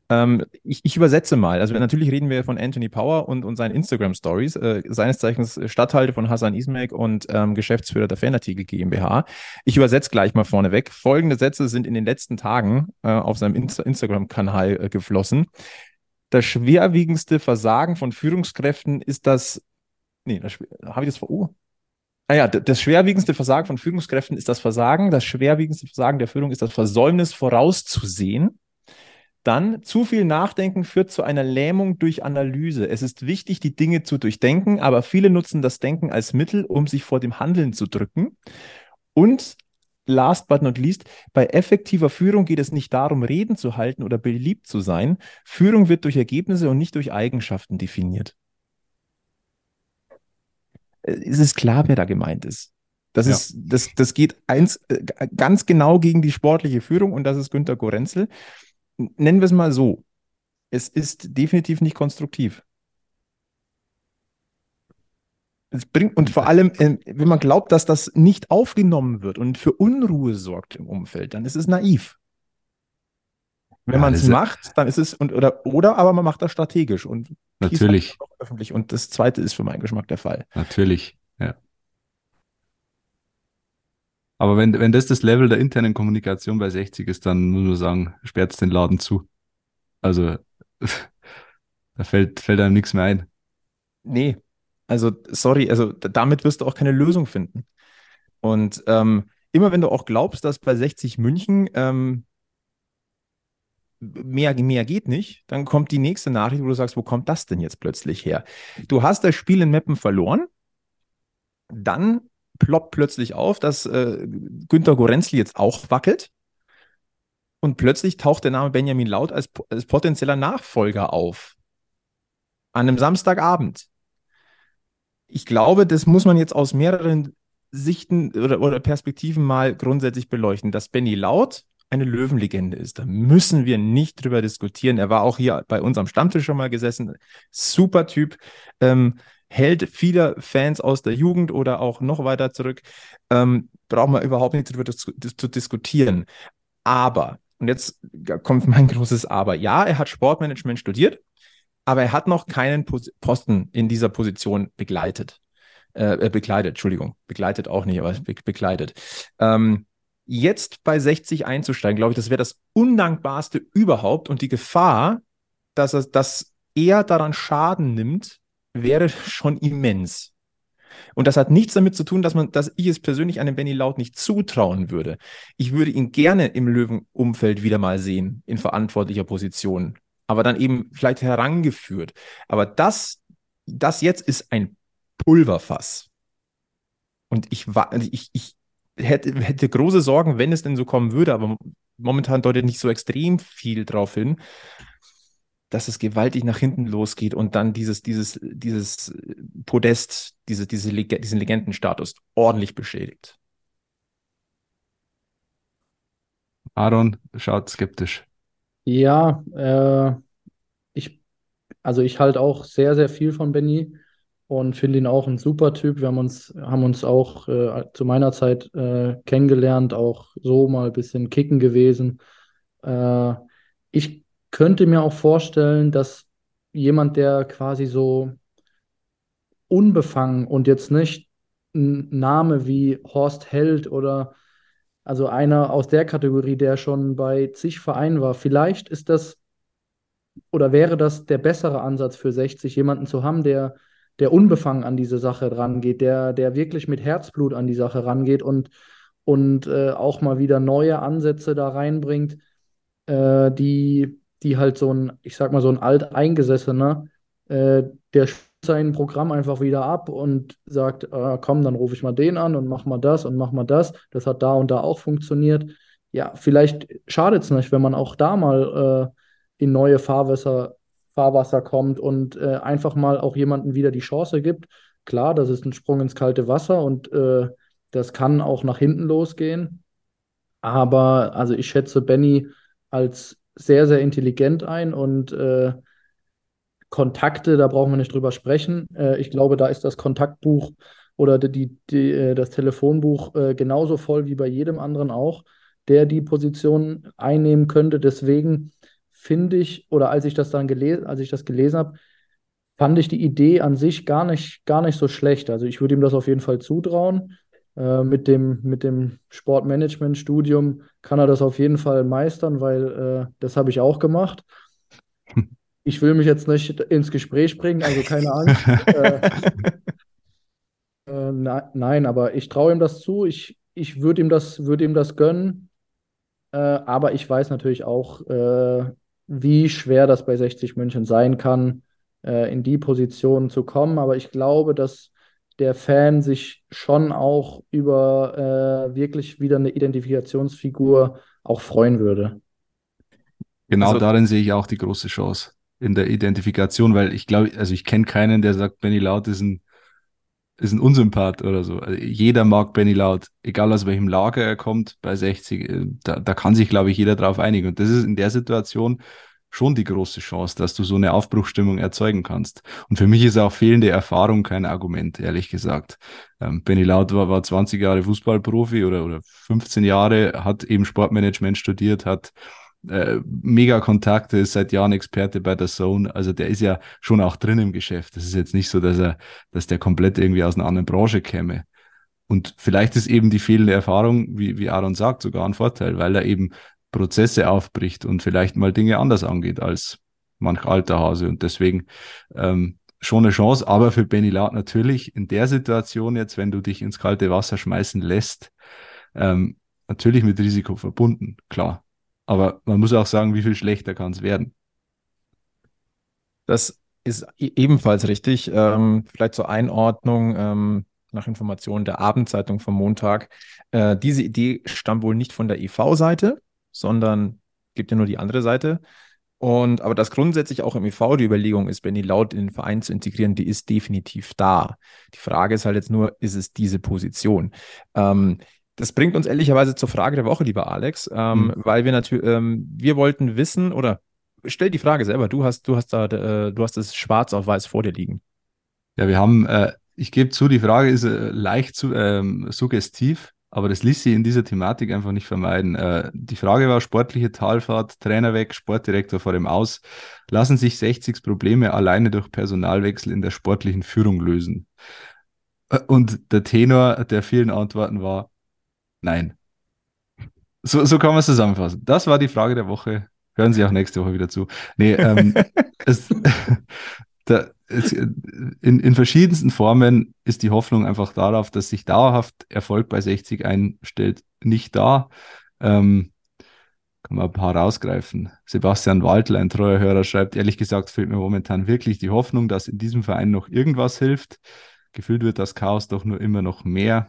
Ähm, ich, ich, übersetze mal. Also natürlich reden wir von Anthony Power und, und seinen Instagram Stories, äh, seines Zeichens Stadthalter von Hassan Ismail und ähm, Geschäftsführer der Fanartikel GmbH. Ich übersetze gleich mal vorneweg. Folgende Sätze sind in den letzten Tagen äh, auf seinem Insta Instagram-Kanal äh, geflossen. Das schwerwiegendste Versagen von Führungskräften ist das. Nee, habe ich das vor. Oh, naja, das schwerwiegendste Versagen von Führungskräften ist das Versagen. Das schwerwiegendste Versagen der Führung ist das Versäumnis vorauszusehen. Dann zu viel Nachdenken führt zu einer Lähmung durch Analyse. Es ist wichtig, die Dinge zu durchdenken, aber viele nutzen das Denken als Mittel, um sich vor dem Handeln zu drücken. Und last but not least, bei effektiver Führung geht es nicht darum, Reden zu halten oder beliebt zu sein. Führung wird durch Ergebnisse und nicht durch Eigenschaften definiert. Äh, es ist klar, wer da gemeint ist. Das, ja. ist, das, das geht eins, äh, ganz genau gegen die sportliche Führung und das ist Günter Gorenzel. Nennen wir es mal so. Es ist definitiv nicht konstruktiv. Es bringt, und vor allem, äh, wenn man glaubt, dass das nicht aufgenommen wird und für Unruhe sorgt im Umfeld, dann ist es naiv. Wenn ja, man es macht, dann ist es und oder oder aber man macht das strategisch und natürlich öffentlich. Und das zweite ist für meinen Geschmack der Fall. Natürlich, ja. Aber wenn, wenn das das Level der internen Kommunikation bei 60 ist, dann muss man sagen, sperrt den Laden zu. Also [LAUGHS] da fällt, fällt einem nichts mehr ein. Nee, also sorry, also damit wirst du auch keine Lösung finden. Und ähm, immer wenn du auch glaubst, dass bei 60 München ähm, mehr, mehr geht nicht, dann kommt die nächste Nachricht, wo du sagst, wo kommt das denn jetzt plötzlich her? Du hast das Spiel in Meppen verloren, dann ploppt plötzlich auf, dass äh, Günter Gorenzli jetzt auch wackelt und plötzlich taucht der Name Benjamin Laut als, als potenzieller Nachfolger auf. An einem Samstagabend. Ich glaube, das muss man jetzt aus mehreren Sichten oder, oder Perspektiven mal grundsätzlich beleuchten. Dass Benny Laut eine Löwenlegende ist. Da müssen wir nicht drüber diskutieren. Er war auch hier bei uns am Stammtisch schon mal gesessen. Super Typ. Ähm, hält vieler Fans aus der Jugend oder auch noch weiter zurück. Ähm, brauchen wir überhaupt nicht darüber zu, zu diskutieren. Aber, und jetzt kommt mein [LAUGHS] großes Aber. Ja, er hat Sportmanagement studiert, aber er hat noch keinen Posten in dieser Position begleitet. Äh, begleitet, Entschuldigung, begleitet auch nicht, aber be begleitet. Ähm, jetzt bei 60 einzusteigen, glaube ich, das wäre das Undankbarste überhaupt. Und die Gefahr, dass er, dass er daran Schaden nimmt, wäre [LAUGHS] schon immens. Und das hat nichts damit zu tun, dass man, dass ich es persönlich einem Benny Laut nicht zutrauen würde. Ich würde ihn gerne im Löwenumfeld wieder mal sehen, in verantwortlicher Position. Aber dann eben vielleicht herangeführt. Aber das, das jetzt ist ein Pulverfass. Und ich, ich, ich, hätte, hätte große Sorgen, wenn es denn so kommen würde, aber momentan deutet nicht so extrem viel darauf hin, dass es gewaltig nach hinten losgeht und dann dieses, dieses, dieses Podest, diese, diese Leg diesen Legendenstatus ordentlich beschädigt. Aaron schaut skeptisch. Ja, äh, ich, also ich halte auch sehr, sehr viel von Benny und finde ihn auch ein super Typ. Wir haben uns, haben uns auch äh, zu meiner Zeit äh, kennengelernt, auch so mal ein bisschen kicken gewesen. Äh, ich könnte mir auch vorstellen, dass jemand, der quasi so unbefangen und jetzt nicht ein Name wie Horst Held oder also einer aus der Kategorie, der schon bei zig Vereinen war, vielleicht ist das oder wäre das der bessere Ansatz für 60, jemanden zu haben, der der unbefangen an diese Sache rangeht, der, der wirklich mit Herzblut an die Sache rangeht und, und äh, auch mal wieder neue Ansätze da reinbringt, äh, die, die halt so ein, ich sag mal, so ein alteingesessener, äh, der sein Programm einfach wieder ab und sagt, äh, komm, dann rufe ich mal den an und mach mal das und mach mal das. Das hat da und da auch funktioniert. Ja, vielleicht schadet es nicht, wenn man auch da mal äh, in neue Fahrwässer Fahrwasser kommt und äh, einfach mal auch jemandem wieder die Chance gibt. Klar, das ist ein Sprung ins kalte Wasser und äh, das kann auch nach hinten losgehen. Aber also ich schätze Benny als sehr, sehr intelligent ein und äh, Kontakte, da brauchen wir nicht drüber sprechen. Äh, ich glaube, da ist das Kontaktbuch oder die, die, äh, das Telefonbuch äh, genauso voll wie bei jedem anderen auch, der die Position einnehmen könnte. Deswegen finde ich, oder als ich das dann gelesen, als ich das gelesen habe, fand ich die Idee an sich gar nicht, gar nicht so schlecht. Also ich würde ihm das auf jeden Fall zutrauen. Äh, mit dem, mit dem Sportmanagement-Studium kann er das auf jeden Fall meistern, weil äh, das habe ich auch gemacht. [LAUGHS] Ich will mich jetzt nicht ins Gespräch bringen, also keine Angst. [LAUGHS] äh, äh, na, nein, aber ich traue ihm das zu. Ich, ich würde ihm, das, würd ihm das gönnen. Äh, aber ich weiß natürlich auch, äh, wie schwer das bei 60 München sein kann, in die Position zu kommen. Aber ich glaube, dass der Fan sich schon auch über äh, wirklich wieder eine Identifikationsfigur auch freuen würde. Genau also, darin sehe ich auch die große Chance in der Identifikation, weil ich glaube, also ich kenne keinen, der sagt, Benny Laut ist ein, ist ein Unsympath oder so. Also jeder mag Benny Laut, egal aus welchem Lager er kommt, bei 60, äh, da, da kann sich, glaube ich, jeder drauf einigen. Und das ist in der Situation schon die große Chance, dass du so eine Aufbruchstimmung erzeugen kannst. Und für mich ist auch fehlende Erfahrung kein Argument, ehrlich gesagt. Ähm, Benny Laut war, war 20 Jahre Fußballprofi oder, oder 15 Jahre, hat eben Sportmanagement studiert, hat äh, mega Kontakte, ist seit Jahren Experte bei der Zone. Also der ist ja schon auch drin im Geschäft. Das ist jetzt nicht so, dass er, dass der komplett irgendwie aus einer anderen Branche käme. Und vielleicht ist eben die fehlende Erfahrung, wie, wie Aaron sagt, sogar ein Vorteil, weil er eben Prozesse aufbricht und vielleicht mal Dinge anders angeht als manch alter Hase. Und deswegen ähm, schon eine Chance, aber für Benny Laut natürlich in der Situation jetzt, wenn du dich ins kalte Wasser schmeißen lässt, ähm, natürlich mit Risiko verbunden, klar. Aber man muss auch sagen, wie viel schlechter kann es werden. Das ist e-, ebenfalls richtig. Ähm, vielleicht zur Einordnung ähm, nach Informationen der Abendzeitung vom Montag. Äh, diese Idee stammt wohl nicht von der EV-Seite, sondern gibt ja nur die andere Seite. Und aber das grundsätzlich auch im EV die Überlegung ist, Benny Laut in den Verein zu integrieren, die ist definitiv da. Die Frage ist halt jetzt nur, ist es diese Position? Ähm, das bringt uns ehrlicherweise zur Frage der Woche, lieber Alex, ähm, mhm. weil wir natürlich, ähm, wir wollten wissen oder stell die Frage selber. Du hast, du hast da, äh, du hast es schwarz auf weiß vor dir liegen. Ja, wir haben, äh, ich gebe zu, die Frage ist äh, leicht zu, ähm, suggestiv. Aber das ließ sich in dieser Thematik einfach nicht vermeiden. Äh, die Frage war, sportliche Talfahrt, Trainer weg, Sportdirektor vor dem Aus. Lassen sich 60s Probleme alleine durch Personalwechsel in der sportlichen Führung lösen? Äh, und der Tenor der vielen Antworten war, nein. So, so kann man es zusammenfassen. Das war die Frage der Woche. Hören Sie auch nächste Woche wieder zu. Nee, ähm, [LAUGHS] es, [LAUGHS] da, in, in verschiedensten Formen ist die Hoffnung einfach darauf, dass sich dauerhaft Erfolg bei 60 einstellt, nicht da. Ähm, kann man ein paar rausgreifen. Sebastian Waldl, ein treuer Hörer, schreibt, ehrlich gesagt fehlt mir momentan wirklich die Hoffnung, dass in diesem Verein noch irgendwas hilft. Gefühlt wird das Chaos doch nur immer noch mehr.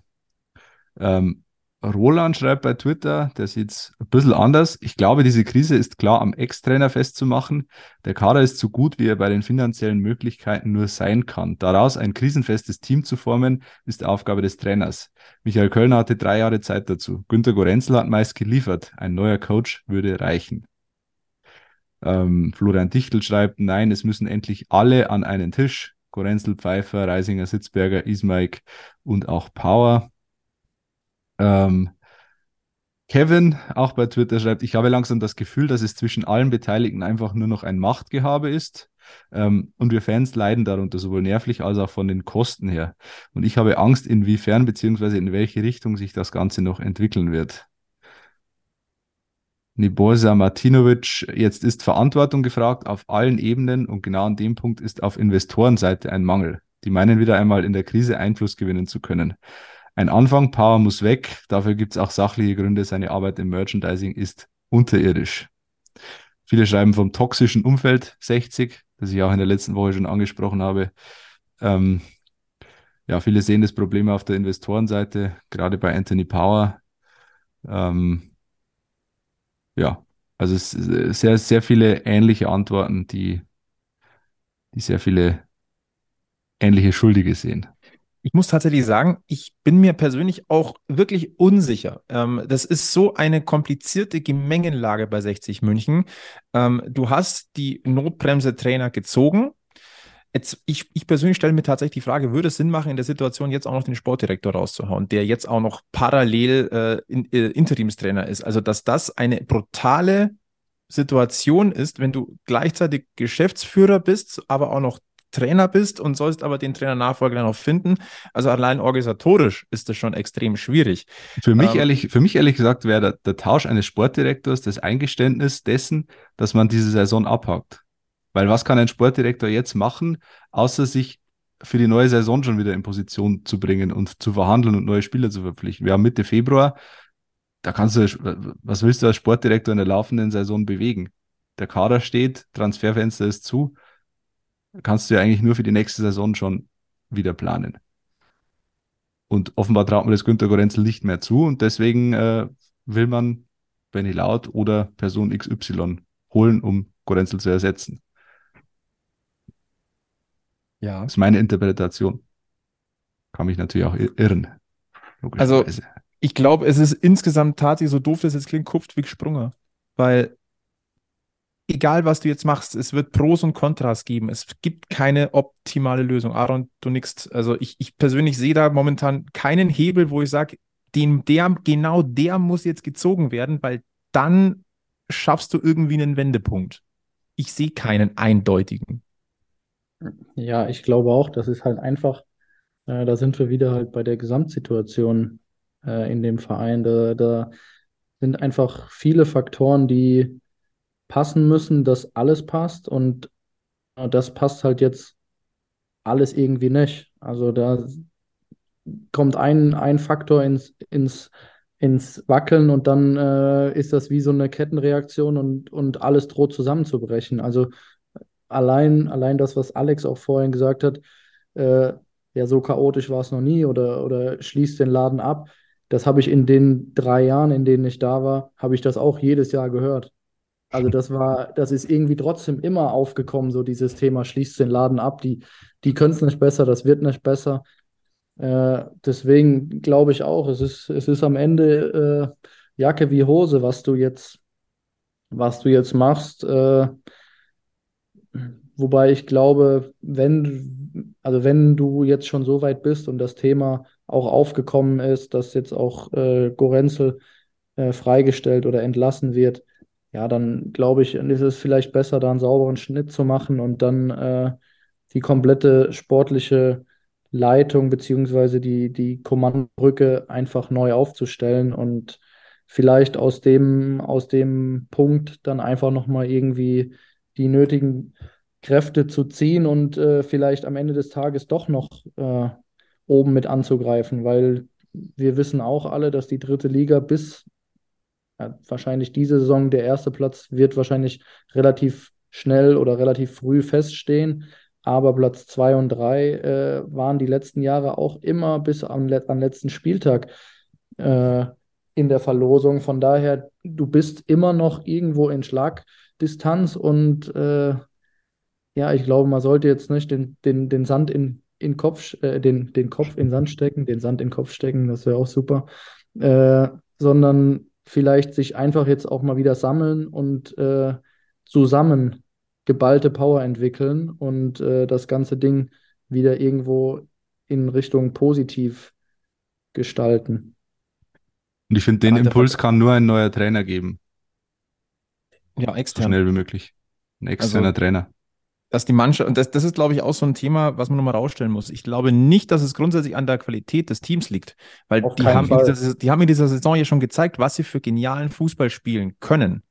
Ähm, Roland schreibt bei Twitter, der sieht es ein bisschen anders. Ich glaube, diese Krise ist klar am Ex-Trainer festzumachen. Der Kader ist so gut, wie er bei den finanziellen Möglichkeiten nur sein kann. Daraus ein krisenfestes Team zu formen, ist Aufgabe des Trainers. Michael Kölner hatte drei Jahre Zeit dazu. Günter Gorenzel hat meist geliefert. Ein neuer Coach würde reichen. Ähm, Florian Dichtel schreibt, nein, es müssen endlich alle an einen Tisch. Gorenzel, Pfeiffer, Reisinger, Sitzberger, Ismaik und auch Power. Ähm, Kevin, auch bei Twitter, schreibt, ich habe langsam das Gefühl, dass es zwischen allen Beteiligten einfach nur noch ein Machtgehabe ist. Ähm, und wir Fans leiden darunter, sowohl nervlich als auch von den Kosten her. Und ich habe Angst, inwiefern bzw. in welche Richtung sich das Ganze noch entwickeln wird. Niborza Martinovic, jetzt ist Verantwortung gefragt auf allen Ebenen und genau an dem Punkt ist auf Investorenseite ein Mangel. Die meinen wieder einmal in der Krise Einfluss gewinnen zu können ein Anfang. Power muss weg. Dafür gibt es auch sachliche Gründe. Seine Arbeit im Merchandising ist unterirdisch. Viele schreiben vom toxischen Umfeld 60, das ich auch in der letzten Woche schon angesprochen habe. Ähm, ja, viele sehen das Problem auf der Investorenseite, gerade bei Anthony Power. Ähm, ja, also es sehr, sehr viele ähnliche Antworten, die, die sehr viele ähnliche Schuldige sehen. Ich muss tatsächlich sagen, ich bin mir persönlich auch wirklich unsicher. Ähm, das ist so eine komplizierte Gemengenlage bei 60 München. Ähm, du hast die Notbremse-Trainer gezogen. Jetzt, ich, ich persönlich stelle mir tatsächlich die Frage, würde es Sinn machen, in der Situation jetzt auch noch den Sportdirektor rauszuhauen, der jetzt auch noch parallel äh, in, äh, Interimstrainer ist? Also, dass das eine brutale Situation ist, wenn du gleichzeitig Geschäftsführer bist, aber auch noch Trainer bist und sollst aber den Trainer-Nachfolger dann auch finden. Also allein organisatorisch ist das schon extrem schwierig. Für mich, ähm, ehrlich, für mich ehrlich gesagt wäre der, der, Tausch eines Sportdirektors das Eingeständnis dessen, dass man diese Saison abhakt. Weil was kann ein Sportdirektor jetzt machen, außer sich für die neue Saison schon wieder in Position zu bringen und zu verhandeln und neue Spieler zu verpflichten? Wir haben Mitte Februar, da kannst du, was willst du als Sportdirektor in der laufenden Saison bewegen? Der Kader steht, Transferfenster ist zu kannst du ja eigentlich nur für die nächste Saison schon wieder planen. Und offenbar traut man das Günter Gorenzel nicht mehr zu und deswegen äh, will man Benny Laut oder Person XY holen, um Gorenzel zu ersetzen. Ja. Das ist meine Interpretation. Kann mich natürlich auch irren. Also, ich glaube, es ist insgesamt tatsächlich so doof, dass es klingt, kupft wie Sprunger. Weil egal was du jetzt machst, es wird Pros und Kontras geben. Es gibt keine optimale Lösung. Aaron, du nix. Also ich, ich persönlich sehe da momentan keinen Hebel, wo ich sage, den, der, genau der muss jetzt gezogen werden, weil dann schaffst du irgendwie einen Wendepunkt. Ich sehe keinen eindeutigen. Ja, ich glaube auch, das ist halt einfach, äh, da sind wir wieder halt bei der Gesamtsituation äh, in dem Verein. Da, da sind einfach viele Faktoren, die passen müssen, dass alles passt und das passt halt jetzt alles irgendwie nicht. Also da kommt ein, ein Faktor ins, ins, ins Wackeln und dann äh, ist das wie so eine Kettenreaktion und, und alles droht zusammenzubrechen. Also allein, allein das, was Alex auch vorhin gesagt hat, äh, ja, so chaotisch war es noch nie oder, oder schließt den Laden ab. Das habe ich in den drei Jahren, in denen ich da war, habe ich das auch jedes Jahr gehört. Also das war, das ist irgendwie trotzdem immer aufgekommen, so dieses Thema, schließt den Laden ab, die, die können es nicht besser, das wird nicht besser. Äh, deswegen glaube ich auch, es ist, es ist am Ende äh, Jacke wie Hose, was du jetzt, was du jetzt machst. Äh, wobei ich glaube, wenn, also wenn du jetzt schon so weit bist und das Thema auch aufgekommen ist, dass jetzt auch äh, Gorenzel äh, freigestellt oder entlassen wird, ja, dann glaube ich, ist es vielleicht besser, da einen sauberen Schnitt zu machen und dann äh, die komplette sportliche Leitung beziehungsweise die, die Kommandobrücke einfach neu aufzustellen und vielleicht aus dem, aus dem Punkt dann einfach nochmal irgendwie die nötigen Kräfte zu ziehen und äh, vielleicht am Ende des Tages doch noch äh, oben mit anzugreifen, weil wir wissen auch alle, dass die dritte Liga bis ja, wahrscheinlich diese Saison der erste Platz wird wahrscheinlich relativ schnell oder relativ früh feststehen. Aber Platz zwei und drei äh, waren die letzten Jahre auch immer bis am, am letzten Spieltag äh, in der Verlosung. Von daher, du bist immer noch irgendwo in Schlagdistanz und äh, ja, ich glaube, man sollte jetzt nicht den, den, den Sand in, in Kopf, äh, den, den Kopf in Sand stecken, den Sand in Kopf stecken, das wäre auch super, äh, sondern vielleicht sich einfach jetzt auch mal wieder sammeln und äh, zusammen geballte Power entwickeln und äh, das ganze Ding wieder irgendwo in Richtung positiv gestalten. Und ich finde, den Impuls kann nur ein neuer Trainer geben. Ja, extern. So schnell wie möglich. Ein externer also, Trainer dass die Mannschaft, und das, das ist, glaube ich, auch so ein Thema, was man nochmal rausstellen muss. Ich glaube nicht, dass es grundsätzlich an der Qualität des Teams liegt, weil die haben, dieser, die haben, in dieser, Saison ja schon gezeigt, was sie für genialen Fußball spielen können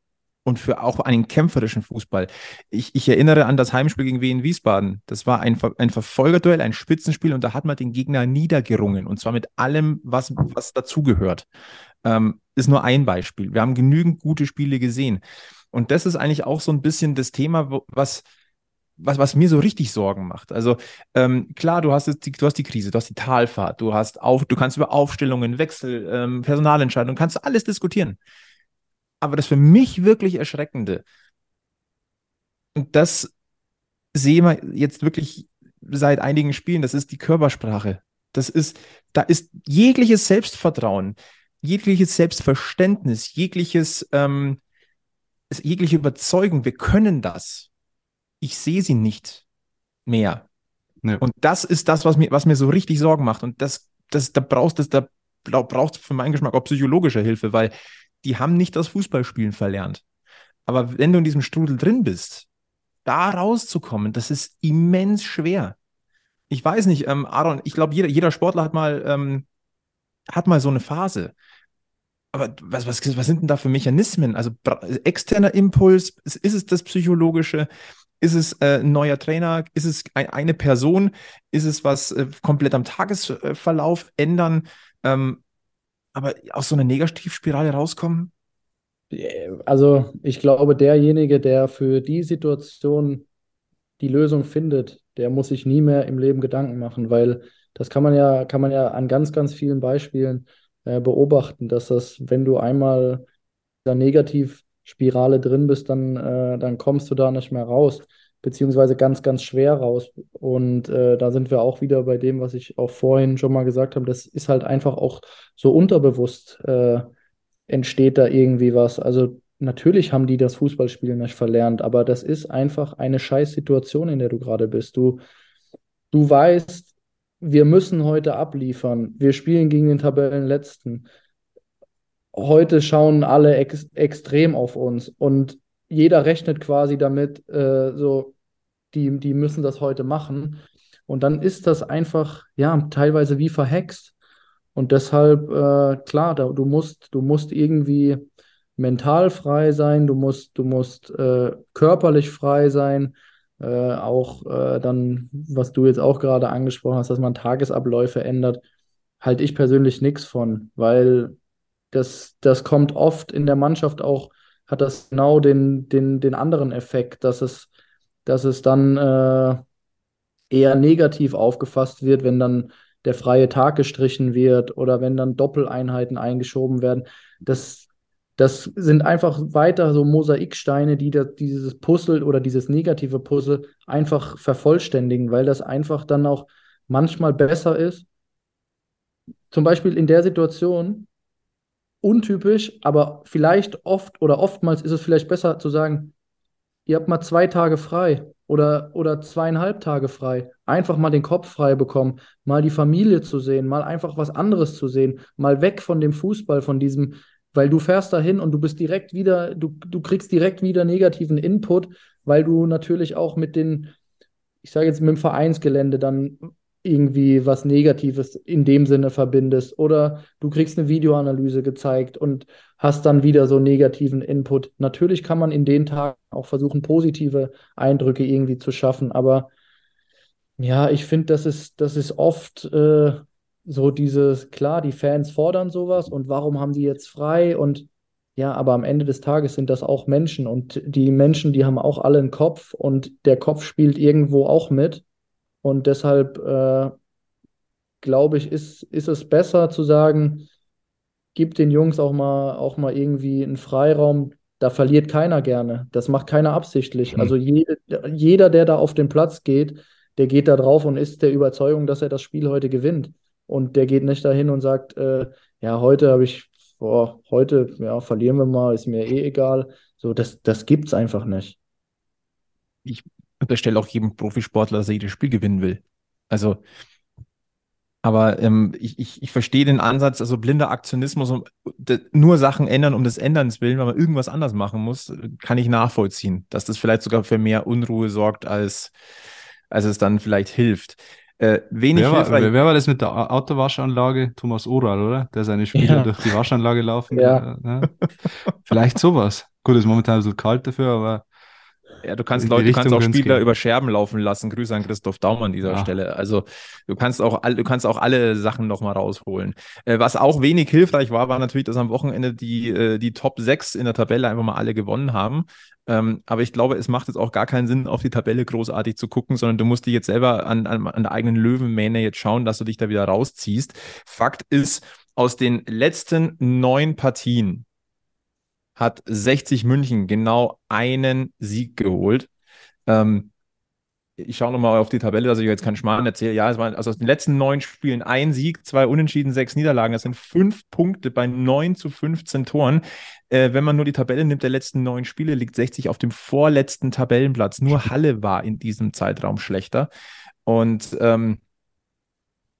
und für auch einen kämpferischen Fußball. Ich, ich erinnere an das Heimspiel gegen Wien Wiesbaden. Das war ein, ein Verfolgerduell, ein Spitzenspiel und da hat man den Gegner niedergerungen und zwar mit allem, was, was dazugehört. Ähm, ist nur ein Beispiel. Wir haben genügend gute Spiele gesehen. Und das ist eigentlich auch so ein bisschen das Thema, was, was, was mir so richtig Sorgen macht. Also ähm, klar, du hast, jetzt die, du hast die Krise, du hast die Talfahrt, du hast auf, du kannst über Aufstellungen, Wechsel, ähm, Personalentscheidungen, kannst alles diskutieren. Aber das für mich wirklich Erschreckende, und das sehen wir jetzt wirklich seit einigen Spielen, das ist die Körpersprache. Das ist, da ist jegliches Selbstvertrauen, jegliches Selbstverständnis, jegliches, ähm, jegliche Überzeugung, wir können das ich sehe sie nicht mehr. Ja. Und das ist das, was mir, was mir so richtig Sorgen macht. Und das, das, da brauchst du, da brauchst du für meinen Geschmack auch psychologische Hilfe, weil die haben nicht das Fußballspielen verlernt. Aber wenn du in diesem Strudel drin bist, da rauszukommen, das ist immens schwer. Ich weiß nicht, ähm, Aaron, ich glaube, jeder, jeder Sportler hat mal, ähm, hat mal so eine Phase. Aber was, was, was sind denn da für Mechanismen? Also externer Impuls, ist, ist es das Psychologische? Ist es äh, ein neuer Trainer? Ist es ein, eine Person? Ist es was äh, komplett am Tagesverlauf ändern? Ähm, aber aus so einer Negativspirale rauskommen? Also ich glaube, derjenige, der für die Situation die Lösung findet, der muss sich nie mehr im Leben Gedanken machen, weil das kann man ja, kann man ja an ganz, ganz vielen Beispielen äh, beobachten, dass das, wenn du einmal in der Negativspirale drin bist, dann, äh, dann kommst du da nicht mehr raus, beziehungsweise ganz, ganz schwer raus. Und äh, da sind wir auch wieder bei dem, was ich auch vorhin schon mal gesagt habe, das ist halt einfach auch so unterbewusst äh, entsteht da irgendwie was. Also natürlich haben die das Fußballspielen nicht verlernt, aber das ist einfach eine Scheißsituation, in der du gerade bist. Du, du weißt, wir müssen heute abliefern. Wir spielen gegen den Tabellenletzten. Heute schauen alle ex extrem auf uns und jeder rechnet quasi damit, äh, so, die, die müssen das heute machen. Und dann ist das einfach, ja, teilweise wie verhext. Und deshalb, äh, klar, da, du musst, du musst irgendwie mental frei sein, du musst, du musst äh, körperlich frei sein. Äh, auch äh, dann, was du jetzt auch gerade angesprochen hast, dass man Tagesabläufe ändert, halte ich persönlich nichts von, weil das, das kommt oft in der Mannschaft auch, hat das genau den, den, den anderen Effekt, dass es, dass es dann äh, eher negativ aufgefasst wird, wenn dann der freie Tag gestrichen wird oder wenn dann Doppeleinheiten eingeschoben werden. Das, das sind einfach weiter so Mosaiksteine, die da, dieses Puzzle oder dieses negative Puzzle einfach vervollständigen, weil das einfach dann auch manchmal besser ist. Zum Beispiel in der Situation, untypisch, aber vielleicht oft oder oftmals ist es vielleicht besser zu sagen, ihr habt mal zwei Tage frei oder, oder zweieinhalb Tage frei. Einfach mal den Kopf frei bekommen, mal die Familie zu sehen, mal einfach was anderes zu sehen, mal weg von dem Fußball, von diesem, weil du fährst dahin und du bist direkt wieder, du, du kriegst direkt wieder negativen Input, weil du natürlich auch mit den, ich sage jetzt mit dem Vereinsgelände dann irgendwie was Negatives in dem Sinne verbindest. Oder du kriegst eine Videoanalyse gezeigt und hast dann wieder so negativen Input. Natürlich kann man in den Tagen auch versuchen, positive Eindrücke irgendwie zu schaffen, aber ja, ich finde, das ist, das ist oft äh, so dieses, klar, die Fans fordern sowas und warum haben die jetzt frei? Und ja, aber am Ende des Tages sind das auch Menschen und die Menschen, die haben auch alle einen Kopf und der Kopf spielt irgendwo auch mit und deshalb äh, glaube ich, ist, ist es besser zu sagen, gib den Jungs auch mal, auch mal irgendwie einen Freiraum. Da verliert keiner gerne. Das macht keiner absichtlich. Mhm. Also jede, jeder, der da auf den Platz geht, der geht da drauf und ist der Überzeugung, dass er das Spiel heute gewinnt. Und der geht nicht dahin und sagt, äh, ja, heute habe ich, boah, heute, ja, verlieren wir mal, ist mir eh egal. So, das, das es einfach nicht. Ich unterstelle auch jedem Profisportler, dass er jedes Spiel gewinnen will. Also, aber ähm, ich, ich, ich verstehe den Ansatz, also blinder Aktionismus und nur Sachen ändern um des Änderns willen, weil man irgendwas anders machen muss, kann ich nachvollziehen, dass das vielleicht sogar für mehr Unruhe sorgt, als, als es dann vielleicht hilft. Äh, wenig wer, war, wer, wer, war das mit der Autowaschanlage? Thomas Oral, oder? Der seine Spieler ja. durch die Waschanlage laufen. Ja. ja. Vielleicht sowas. Gut, ist momentan ein bisschen kalt dafür, aber ja, du kannst Leute, du kannst auch Spieler über Scherben laufen lassen. Grüße an Christoph Daum an dieser ja. Stelle. Also du kannst auch du kannst auch alle Sachen nochmal rausholen. Äh, was auch wenig hilfreich war, war natürlich, dass am Wochenende die, äh, die Top 6 in der Tabelle einfach mal alle gewonnen haben. Ähm, aber ich glaube, es macht jetzt auch gar keinen Sinn, auf die Tabelle großartig zu gucken, sondern du musst dich jetzt selber an, an, an der eigenen Löwenmähne jetzt schauen, dass du dich da wieder rausziehst. Fakt ist, aus den letzten neun Partien hat 60 München genau einen Sieg geholt. Ähm, ich schaue nochmal auf die Tabelle, dass ich jetzt keinen Schmarrn erzähle. Ja, es waren also aus den letzten neun Spielen ein Sieg, zwei Unentschieden, sechs Niederlagen. Das sind fünf Punkte bei neun zu 15 Toren. Äh, wenn man nur die Tabelle nimmt der letzten neun Spiele, liegt 60 auf dem vorletzten Tabellenplatz. Nur [LAUGHS] Halle war in diesem Zeitraum schlechter. Und ähm,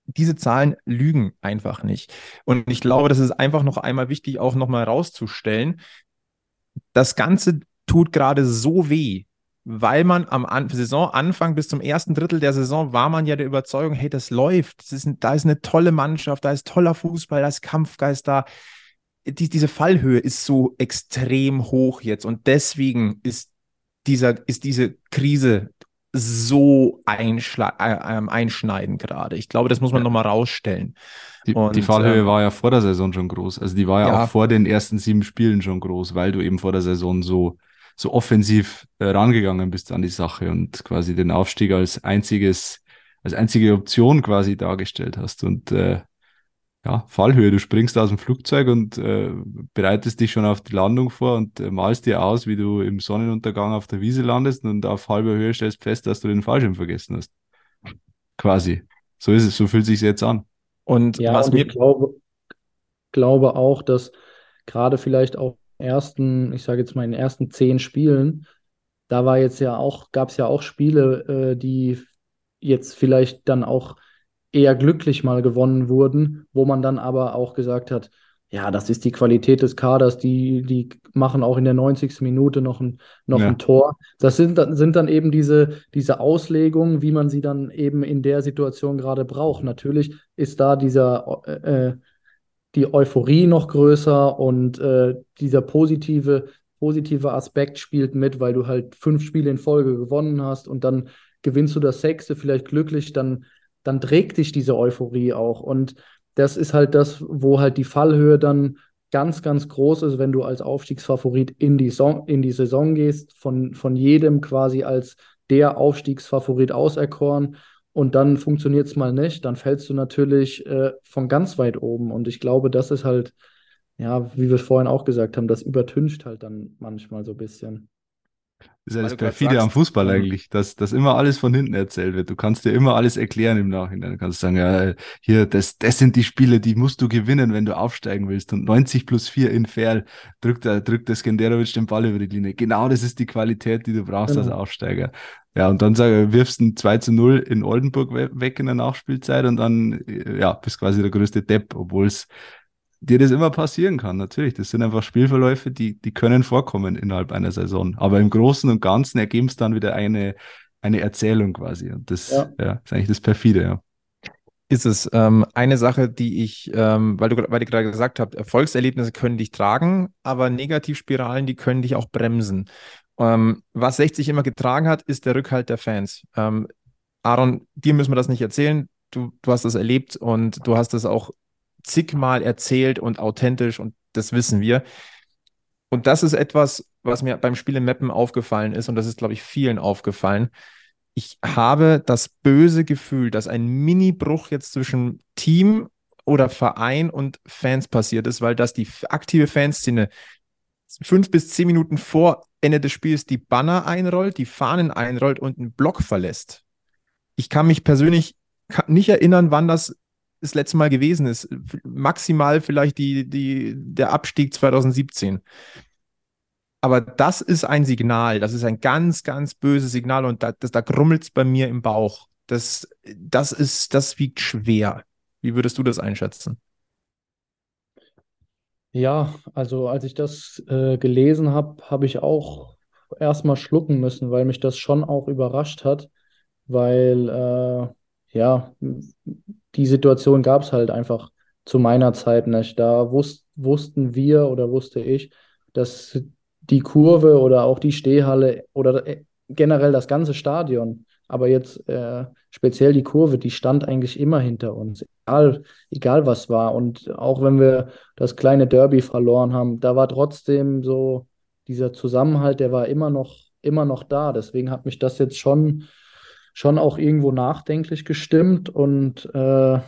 diese Zahlen lügen einfach nicht. Und ich glaube, das ist einfach noch einmal wichtig, auch nochmal rauszustellen. Das Ganze tut gerade so weh, weil man am An Saisonanfang bis zum ersten Drittel der Saison war man ja der Überzeugung, hey, das läuft, das ist, da ist eine tolle Mannschaft, da ist toller Fußball, da ist Kampfgeist da. Die, diese Fallhöhe ist so extrem hoch jetzt und deswegen ist dieser, ist diese Krise so äh, ähm, einschneiden gerade. Ich glaube, das muss man ja. nochmal rausstellen. Die, und, die Fallhöhe ähm, war ja vor der Saison schon groß. Also die war ja, ja, auch vor den ersten sieben Spielen schon groß, weil du eben vor der Saison so, so offensiv äh, rangegangen bist an die Sache und quasi den Aufstieg als einziges, als einzige Option quasi dargestellt hast. Und äh, ja, Fallhöhe. Du springst aus dem Flugzeug und äh, bereitest dich schon auf die Landung vor und äh, malst dir aus, wie du im Sonnenuntergang auf der Wiese landest und auf halber Höhe stellst fest, dass du den Fallschirm vergessen hast. Quasi. So ist es, so fühlt sich jetzt an. Und ja, was und mir ich glaube, glaube auch, dass gerade vielleicht auch ersten, ich sage jetzt mal in den ersten zehn Spielen, da war jetzt ja auch, gab es ja auch Spiele, äh, die jetzt vielleicht dann auch eher glücklich mal gewonnen wurden, wo man dann aber auch gesagt hat, ja, das ist die Qualität des Kaders, die, die machen auch in der 90. Minute noch ein, noch ja. ein Tor. Das sind, sind dann eben diese, diese Auslegungen, wie man sie dann eben in der Situation gerade braucht. Natürlich ist da dieser, äh, äh, die Euphorie noch größer und äh, dieser positive, positive Aspekt spielt mit, weil du halt fünf Spiele in Folge gewonnen hast und dann gewinnst du das sechste vielleicht glücklich, dann dann trägt dich diese Euphorie auch. Und das ist halt das, wo halt die Fallhöhe dann ganz, ganz groß ist, wenn du als Aufstiegsfavorit in die, Son in die Saison gehst, von, von jedem quasi als der Aufstiegsfavorit auserkoren. Und dann funktioniert es mal nicht, dann fällst du natürlich äh, von ganz weit oben. Und ich glaube, das ist halt, ja, wie wir vorhin auch gesagt haben, das übertüncht halt dann manchmal so ein bisschen. Das ist ja das perfide am Fußball mhm. eigentlich, dass, dass immer alles von hinten erzählt wird. Du kannst dir immer alles erklären im Nachhinein. Du kannst sagen, ja, hier, das, das sind die Spiele, die musst du gewinnen, wenn du aufsteigen willst. Und 90 plus 4 in Fair drückt, der, drückt der Skenderovic den Ball über die Linie. Genau das ist die Qualität, die du brauchst genau. als Aufsteiger. Ja, und dann sag, wirfst du ein 2 zu 0 in Oldenburg weg in der Nachspielzeit und dann, ja, bist quasi der größte Depp, obwohl es dir das immer passieren kann. Natürlich, das sind einfach Spielverläufe, die, die können vorkommen innerhalb einer Saison. Aber im Großen und Ganzen ergeben es dann wieder eine, eine Erzählung quasi. Und das ja. ja ist eigentlich das Perfide, ja. Ist es ähm, eine Sache, die ich, ähm, weil du weil ich gerade gesagt habt, Erfolgserlebnisse können dich tragen, aber Negativspiralen, die können dich auch bremsen. Ähm, was 60 immer getragen hat, ist der Rückhalt der Fans. Ähm, Aaron, dir müssen wir das nicht erzählen. Du, du hast das erlebt und du hast es auch zigmal erzählt und authentisch und das wissen wir. Und das ist etwas, was mir beim Spiel im Mappen aufgefallen ist und das ist, glaube ich, vielen aufgefallen. Ich habe das böse Gefühl, dass ein Mini-Bruch jetzt zwischen Team oder Verein und Fans passiert ist, weil das die aktive Fanszene fünf bis zehn Minuten vor Ende des Spiels die Banner einrollt, die Fahnen einrollt und einen Block verlässt. Ich kann mich persönlich nicht erinnern, wann das das letzte Mal gewesen ist. Maximal vielleicht die, die, der Abstieg 2017. Aber das ist ein Signal, das ist ein ganz, ganz böses Signal und da, das, da grummelt es bei mir im Bauch. Das, das ist, das wiegt schwer. Wie würdest du das einschätzen? Ja, also als ich das äh, gelesen habe, habe ich auch erstmal schlucken müssen, weil mich das schon auch überrascht hat, weil äh, ja, die Situation gab es halt einfach zu meiner Zeit nicht. Da wus wussten wir oder wusste ich, dass die Kurve oder auch die Stehhalle oder äh, generell das ganze Stadion, aber jetzt äh, speziell die Kurve, die stand eigentlich immer hinter uns, egal, egal was war. Und auch wenn wir das kleine Derby verloren haben, da war trotzdem so dieser Zusammenhalt, der war immer noch, immer noch da. Deswegen hat mich das jetzt schon schon auch irgendwo nachdenklich gestimmt und äh,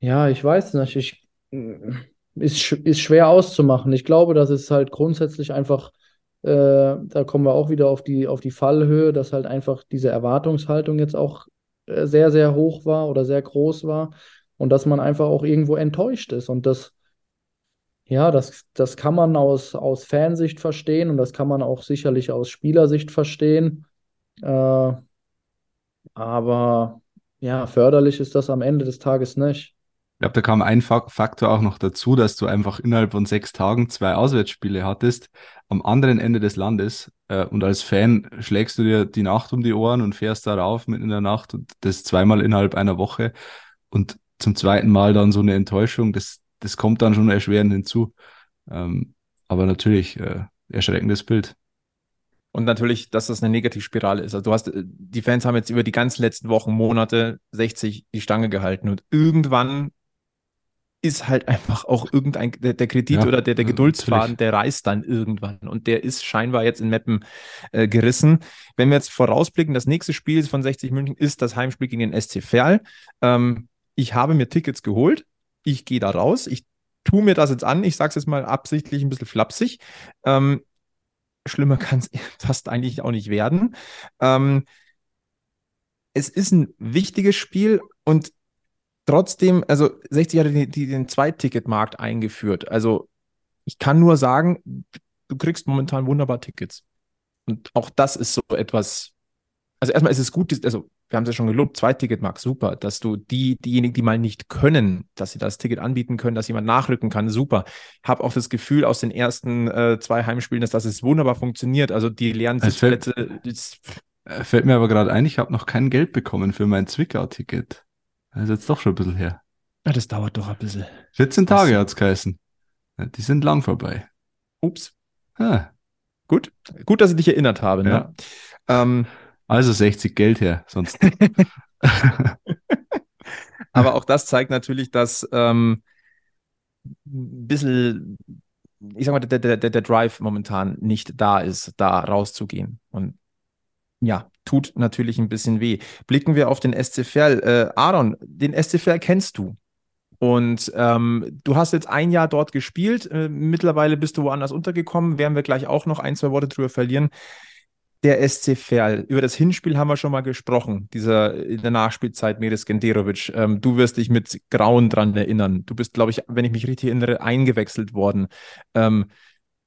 ja, ich weiß nicht, ich, ist, ist schwer auszumachen. Ich glaube, dass es halt grundsätzlich einfach, äh, da kommen wir auch wieder auf die, auf die Fallhöhe, dass halt einfach diese Erwartungshaltung jetzt auch äh, sehr, sehr hoch war oder sehr groß war und dass man einfach auch irgendwo enttäuscht ist und das ja, das, das kann man aus, aus Fansicht verstehen und das kann man auch sicherlich aus Spielersicht verstehen. Äh, Aber ja, förderlich ist das am Ende des Tages nicht. Ich glaube, da kam ein Faktor auch noch dazu, dass du einfach innerhalb von sechs Tagen zwei Auswärtsspiele hattest am anderen Ende des Landes. Äh, und als Fan schlägst du dir die Nacht um die Ohren und fährst darauf mitten in der Nacht und das zweimal innerhalb einer Woche. Und zum zweiten Mal dann so eine Enttäuschung, das, das kommt dann schon erschwerend hinzu. Ähm, aber natürlich äh, erschreckendes Bild. Und natürlich, dass das eine Negativspirale ist. Also du hast, äh, die Fans haben jetzt über die ganzen letzten Wochen, Monate 60 die Stange gehalten und irgendwann ist halt einfach auch irgendein, der, der Kredit ja, oder der, der Geduldsfaden, natürlich. der reißt dann irgendwann. Und der ist scheinbar jetzt in Meppen äh, gerissen. Wenn wir jetzt vorausblicken, das nächste Spiel von 60 München ist das Heimspiel gegen den SC Verl. Ähm, ich habe mir Tickets geholt. Ich gehe da raus. Ich tue mir das jetzt an. Ich sage es jetzt mal absichtlich ein bisschen flapsig. Ähm, schlimmer kann es [LAUGHS] fast eigentlich auch nicht werden. Ähm, es ist ein wichtiges Spiel und trotzdem, also 60 hat die, die, den Zweitticketmarkt eingeführt. Also ich kann nur sagen, du kriegst momentan wunderbar Tickets. Und auch das ist so etwas, also erstmal ist es gut, also wir haben es ja schon gelobt, Zweitticketmarkt, super, dass du die, diejenigen, die mal nicht können, dass sie das Ticket anbieten können, dass jemand nachrücken kann, super. Ich habe auch das Gefühl aus den ersten äh, zwei Heimspielen, dass das ist wunderbar funktioniert. Also die leeren Sitzplätze. Fällt, äh, fällt mir aber gerade ein, ich habe noch kein Geld bekommen für mein Zwickau-Ticket. Das ist jetzt doch schon ein bisschen her. Ja, das dauert doch ein bisschen. 14 Tage hat es geheißen. Ja, die sind lang vorbei. Ups. Ah. Gut. Gut, dass ich dich erinnert habe. Ne? Ja. Ähm, also 60 Geld her, sonst. [LAUGHS] Aber auch das zeigt natürlich, dass ähm, ein bisschen, ich sag mal, der, der, der, Drive momentan nicht da ist, da rauszugehen. Und ja, tut natürlich ein bisschen weh. Blicken wir auf den SC Verl. Äh, Aaron, den SC Verl kennst du. Und ähm, du hast jetzt ein Jahr dort gespielt. Äh, mittlerweile bist du woanders untergekommen. Werden wir gleich auch noch ein, zwei Worte drüber verlieren. Der SC Verl. Über das Hinspiel haben wir schon mal gesprochen. Dieser in der Nachspielzeit Miris Genderovic. Ähm, du wirst dich mit Grauen dran erinnern. Du bist, glaube ich, wenn ich mich richtig erinnere, eingewechselt worden. Ähm,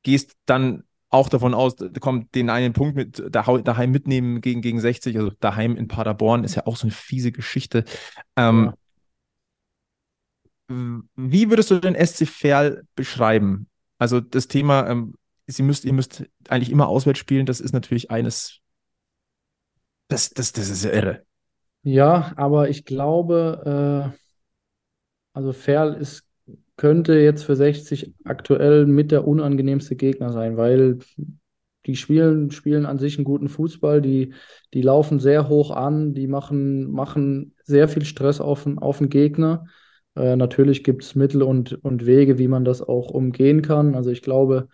gehst dann auch davon aus, kommt den einen Punkt mit daheim mitnehmen gegen, gegen 60, also daheim in Paderborn, ist ja auch so eine fiese Geschichte. Ähm, ja. Wie würdest du den SC Verl beschreiben? Also das Thema, ähm, sie müsst, ihr müsst eigentlich immer auswärts spielen, das ist natürlich eines, das, das, das ist ja irre. Ja, aber ich glaube, äh, also Ferl ist könnte jetzt für 60 aktuell mit der unangenehmste Gegner sein, weil die spielen, spielen an sich einen guten Fußball, die, die laufen sehr hoch an, die machen, machen sehr viel Stress auf, auf den Gegner. Äh, natürlich gibt es Mittel und, und Wege, wie man das auch umgehen kann. Also ich glaube,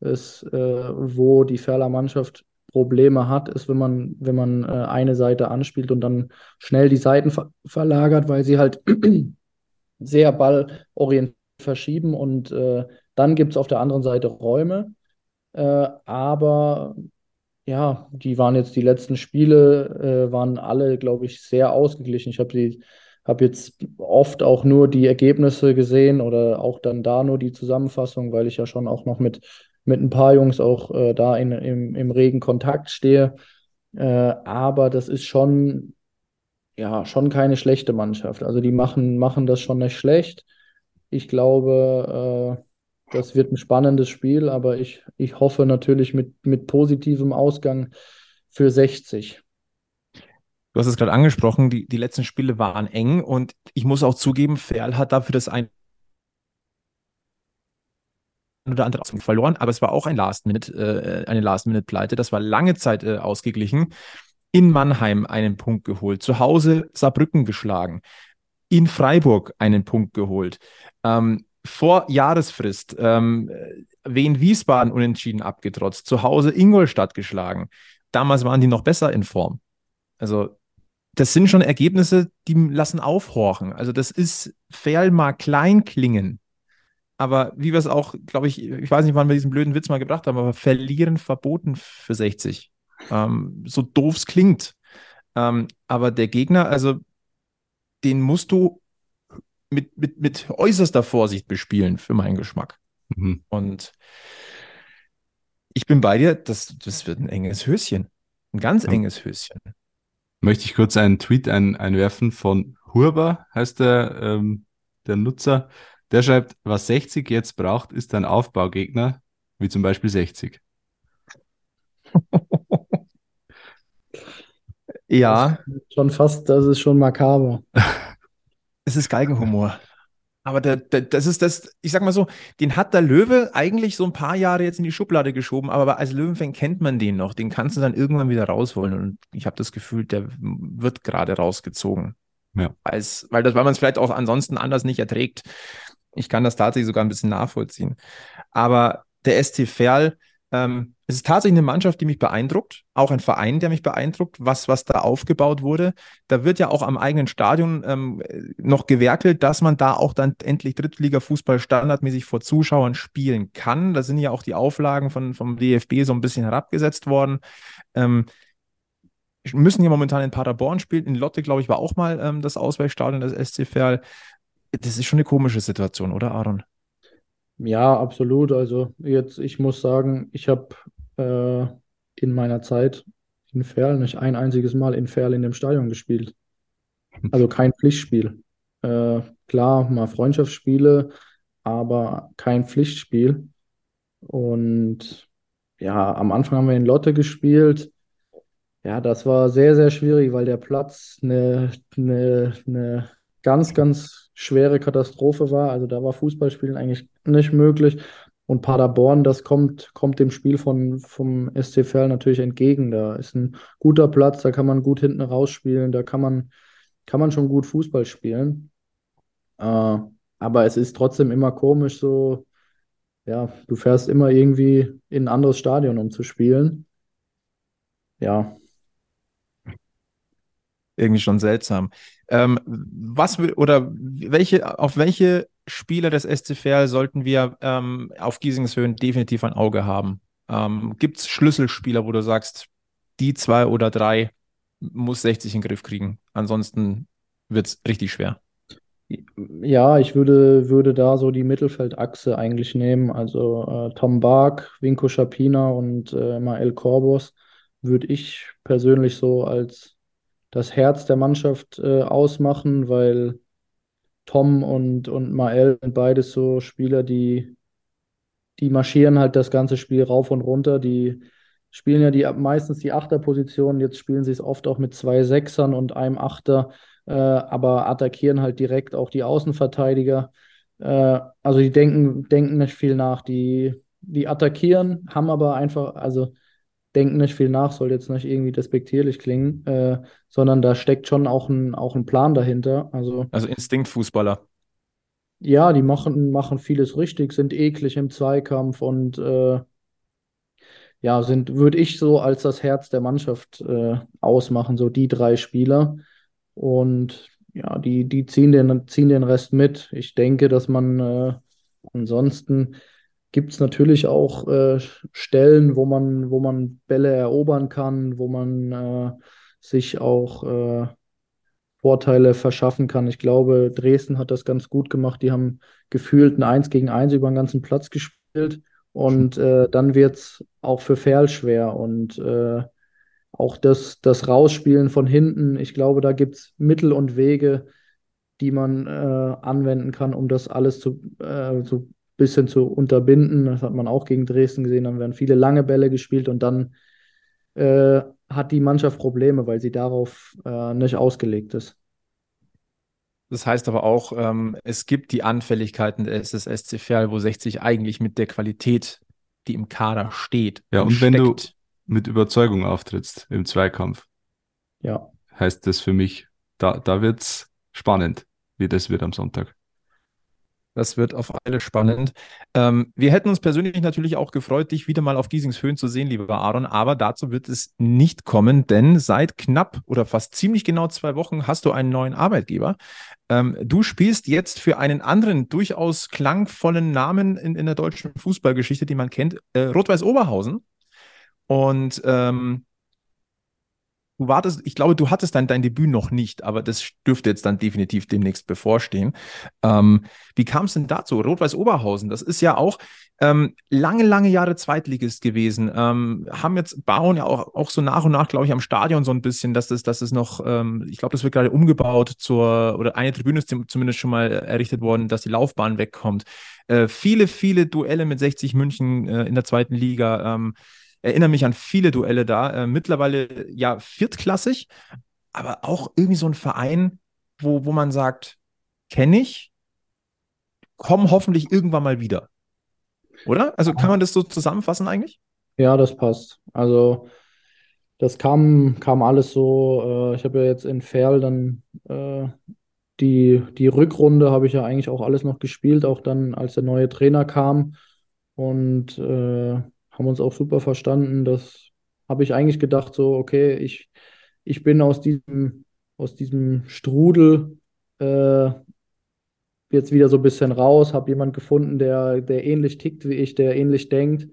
es, äh, wo die Ferler Mannschaft Probleme hat, ist, wenn man, wenn man äh, eine Seite anspielt und dann schnell die Seiten ver verlagert, weil sie halt [CLEARS THROAT] sehr ballorientiert verschieben und äh, dann gibt es auf der anderen Seite Räume. Äh, aber ja, die waren jetzt die letzten Spiele, äh, waren alle, glaube ich, sehr ausgeglichen. Ich habe die habe jetzt oft auch nur die Ergebnisse gesehen oder auch dann da nur die Zusammenfassung, weil ich ja schon auch noch mit, mit ein paar Jungs auch äh, da in, im, im regen Kontakt stehe. Äh, aber das ist schon, ja, schon keine schlechte Mannschaft. Also die machen, machen das schon nicht schlecht. Ich glaube, äh, das wird ein spannendes Spiel, aber ich, ich hoffe natürlich mit, mit positivem Ausgang für 60. Du hast es gerade angesprochen, die, die letzten Spiele waren eng und ich muss auch zugeben, Ferl hat dafür das ein oder andere verloren, aber es war auch ein Last-Minute, äh, eine Last-Minute-Pleite. Das war lange Zeit äh, ausgeglichen. In Mannheim einen Punkt geholt, zu Hause Saarbrücken geschlagen, in Freiburg einen Punkt geholt. Ähm, vor Jahresfrist ähm, Wien Wiesbaden unentschieden abgetrotzt, zu Hause Ingolstadt geschlagen. Damals waren die noch besser in Form. Also, das sind schon Ergebnisse, die lassen aufhorchen. Also, das ist fair mal klein klingen. Aber wie wir es auch, glaube ich, ich weiß nicht, wann wir diesen blöden Witz mal gebracht haben, aber verlieren verboten für 60. Ähm, so doof es klingt. Ähm, aber der Gegner, also den musst du mit, mit, mit äußerster Vorsicht bespielen, für meinen Geschmack. Mhm. Und ich bin bei dir, das, das wird ein enges Höschen. Ein ganz ja. enges Höschen. Möchte ich kurz einen Tweet ein, einwerfen von Hurber, heißt der, ähm, der Nutzer. Der schreibt, was 60 jetzt braucht, ist ein Aufbaugegner, wie zum Beispiel 60. [LAUGHS] ja. schon fast, das ist schon makaber. [LAUGHS] es ist Galgenhumor. Aber der, der, das ist das, ich sag mal so, den hat der Löwe eigentlich so ein paar Jahre jetzt in die Schublade geschoben, aber als Löwenfan kennt man den noch. Den kannst du dann irgendwann wieder rausholen. Und ich habe das Gefühl, der wird gerade rausgezogen. Ja. Als, weil, das, weil man es vielleicht auch ansonsten anders nicht erträgt. Ich kann das tatsächlich sogar ein bisschen nachvollziehen. Aber der ST Verl, ähm, es ist tatsächlich eine Mannschaft, die mich beeindruckt, auch ein Verein, der mich beeindruckt, was, was da aufgebaut wurde. Da wird ja auch am eigenen Stadion ähm, noch gewerkelt, dass man da auch dann endlich Drittliga-Fußball standardmäßig vor Zuschauern spielen kann. Da sind ja auch die Auflagen von, vom DFB so ein bisschen herabgesetzt worden. Ähm, müssen hier momentan in Paderborn spielen. In Lotte, glaube ich, war auch mal ähm, das Ausweichstadion des SC Verl. Das ist schon eine komische Situation, oder Aaron? Ja, absolut. Also jetzt, ich muss sagen, ich habe äh, in meiner Zeit in Ferl nicht ein einziges Mal in Ferl in dem Stadion gespielt. [LAUGHS] Also kein Pflichtspiel. Äh, klar, mal Freundschaftsspiele, aber kein Pflichtspiel. Und ja, am Anfang haben wir in Lotte gespielt. Ja, das war sehr, sehr schwierig, weil der Platz eine, eine, eine ganz, ganz schwere Katastrophe war. Also da war Fußballspielen eigentlich nicht möglich. Und Paderborn, das kommt, kommt dem Spiel von, vom SC Verl natürlich entgegen. Da ist ein guter Platz, da kann man gut hinten rausspielen, da kann man, kann man schon gut Fußball spielen. Äh, aber es ist trotzdem immer komisch, so, ja, du fährst immer irgendwie in ein anderes Stadion, um zu spielen. Ja, irgendwie schon seltsam. Ähm, was oder welche, auf welche Spieler des SC sollten wir ähm, auf Giesingshöhen definitiv ein Auge haben? Ähm, Gibt es Schlüsselspieler, wo du sagst, die zwei oder drei muss 60 in den Griff kriegen? Ansonsten wird es richtig schwer. Ja, ich würde, würde da so die Mittelfeldachse eigentlich nehmen. Also äh, Tom Bark, Vinko Schapina und äh, Mael Corbos würde ich persönlich so als das Herz der Mannschaft äh, ausmachen, weil Tom und, und Mael sind beides so Spieler, die, die marschieren halt das ganze Spiel rauf und runter. Die spielen ja die meistens die Achterposition, jetzt spielen sie es oft auch mit zwei Sechsern und einem Achter, äh, aber attackieren halt direkt auch die Außenverteidiger. Äh, also die denken, denken nicht viel nach. Die, die attackieren, haben aber einfach, also denken nicht viel nach, soll jetzt nicht irgendwie despektierlich klingen, äh, sondern da steckt schon auch ein, auch ein Plan dahinter. Also, also Instinktfußballer. Ja, die machen, machen vieles richtig, sind eklig im Zweikampf und äh, ja, sind, würde ich so als das Herz der Mannschaft äh, ausmachen, so die drei Spieler. Und ja, die, die ziehen, den, ziehen den Rest mit. Ich denke, dass man äh, ansonsten gibt es natürlich auch äh, Stellen, wo man, wo man Bälle erobern kann, wo man äh, sich auch äh, Vorteile verschaffen kann. Ich glaube, Dresden hat das ganz gut gemacht. Die haben gefühlt ein 1 gegen 1 über den ganzen Platz gespielt. Und äh, dann wird es auch für Ferl schwer. Und äh, auch das, das Rausspielen von hinten, ich glaube, da gibt es Mittel und Wege, die man äh, anwenden kann, um das alles zu, so bisschen zu unterbinden. Das hat man auch gegen Dresden gesehen. Dann werden viele lange Bälle gespielt und dann äh, hat die Mannschaft Probleme, weil sie darauf äh, nicht ausgelegt ist. Das heißt aber auch, ähm, es gibt die Anfälligkeiten des SSC Verl, wo 60 eigentlich mit der Qualität, die im Kader steht. Ja, und steckt. wenn du mit Überzeugung auftrittst im Zweikampf, ja. heißt das für mich, da, da wird es spannend, wie das wird am Sonntag. Das wird auf alle spannend. Ähm, wir hätten uns persönlich natürlich auch gefreut, dich wieder mal auf Giesingshöhen zu sehen, lieber Aaron, aber dazu wird es nicht kommen, denn seit knapp oder fast ziemlich genau zwei Wochen hast du einen neuen Arbeitgeber. Ähm, du spielst jetzt für einen anderen durchaus klangvollen Namen in, in der deutschen Fußballgeschichte, die man kennt, äh, Rot-Weiß Oberhausen. Und ähm, du wartest, ich glaube, du hattest dann dein Debüt noch nicht, aber das dürfte jetzt dann definitiv demnächst bevorstehen. Ähm, wie kam es denn dazu? Rot-Weiß Oberhausen, das ist ja auch ähm, lange, lange Jahre Zweitligist gewesen. Ähm, haben jetzt, bauen ja auch, auch so nach und nach, glaube ich, am Stadion so ein bisschen, dass es, dass es noch, ähm, ich glaube, das wird gerade umgebaut zur, oder eine Tribüne ist zumindest schon mal errichtet worden, dass die Laufbahn wegkommt. Äh, viele, viele Duelle mit 60 München äh, in der zweiten Liga. Erinnere mich an viele Duelle da. Äh, mittlerweile ja viertklassig, aber auch irgendwie so ein Verein, wo, wo man sagt, kenne ich, komm hoffentlich irgendwann mal wieder. Oder? Also kann man das so zusammenfassen eigentlich? Ja, das passt. Also das kam, kam alles so. Äh, ich habe ja jetzt in Ferl dann äh, die, die Rückrunde habe ich ja eigentlich auch alles noch gespielt, auch dann, als der neue Trainer kam. Und äh, haben uns auch super verstanden. Das habe ich eigentlich gedacht, so, okay, ich, ich bin aus diesem, aus diesem Strudel äh, jetzt wieder so ein bisschen raus, habe jemanden gefunden, der, der ähnlich tickt wie ich, der ähnlich denkt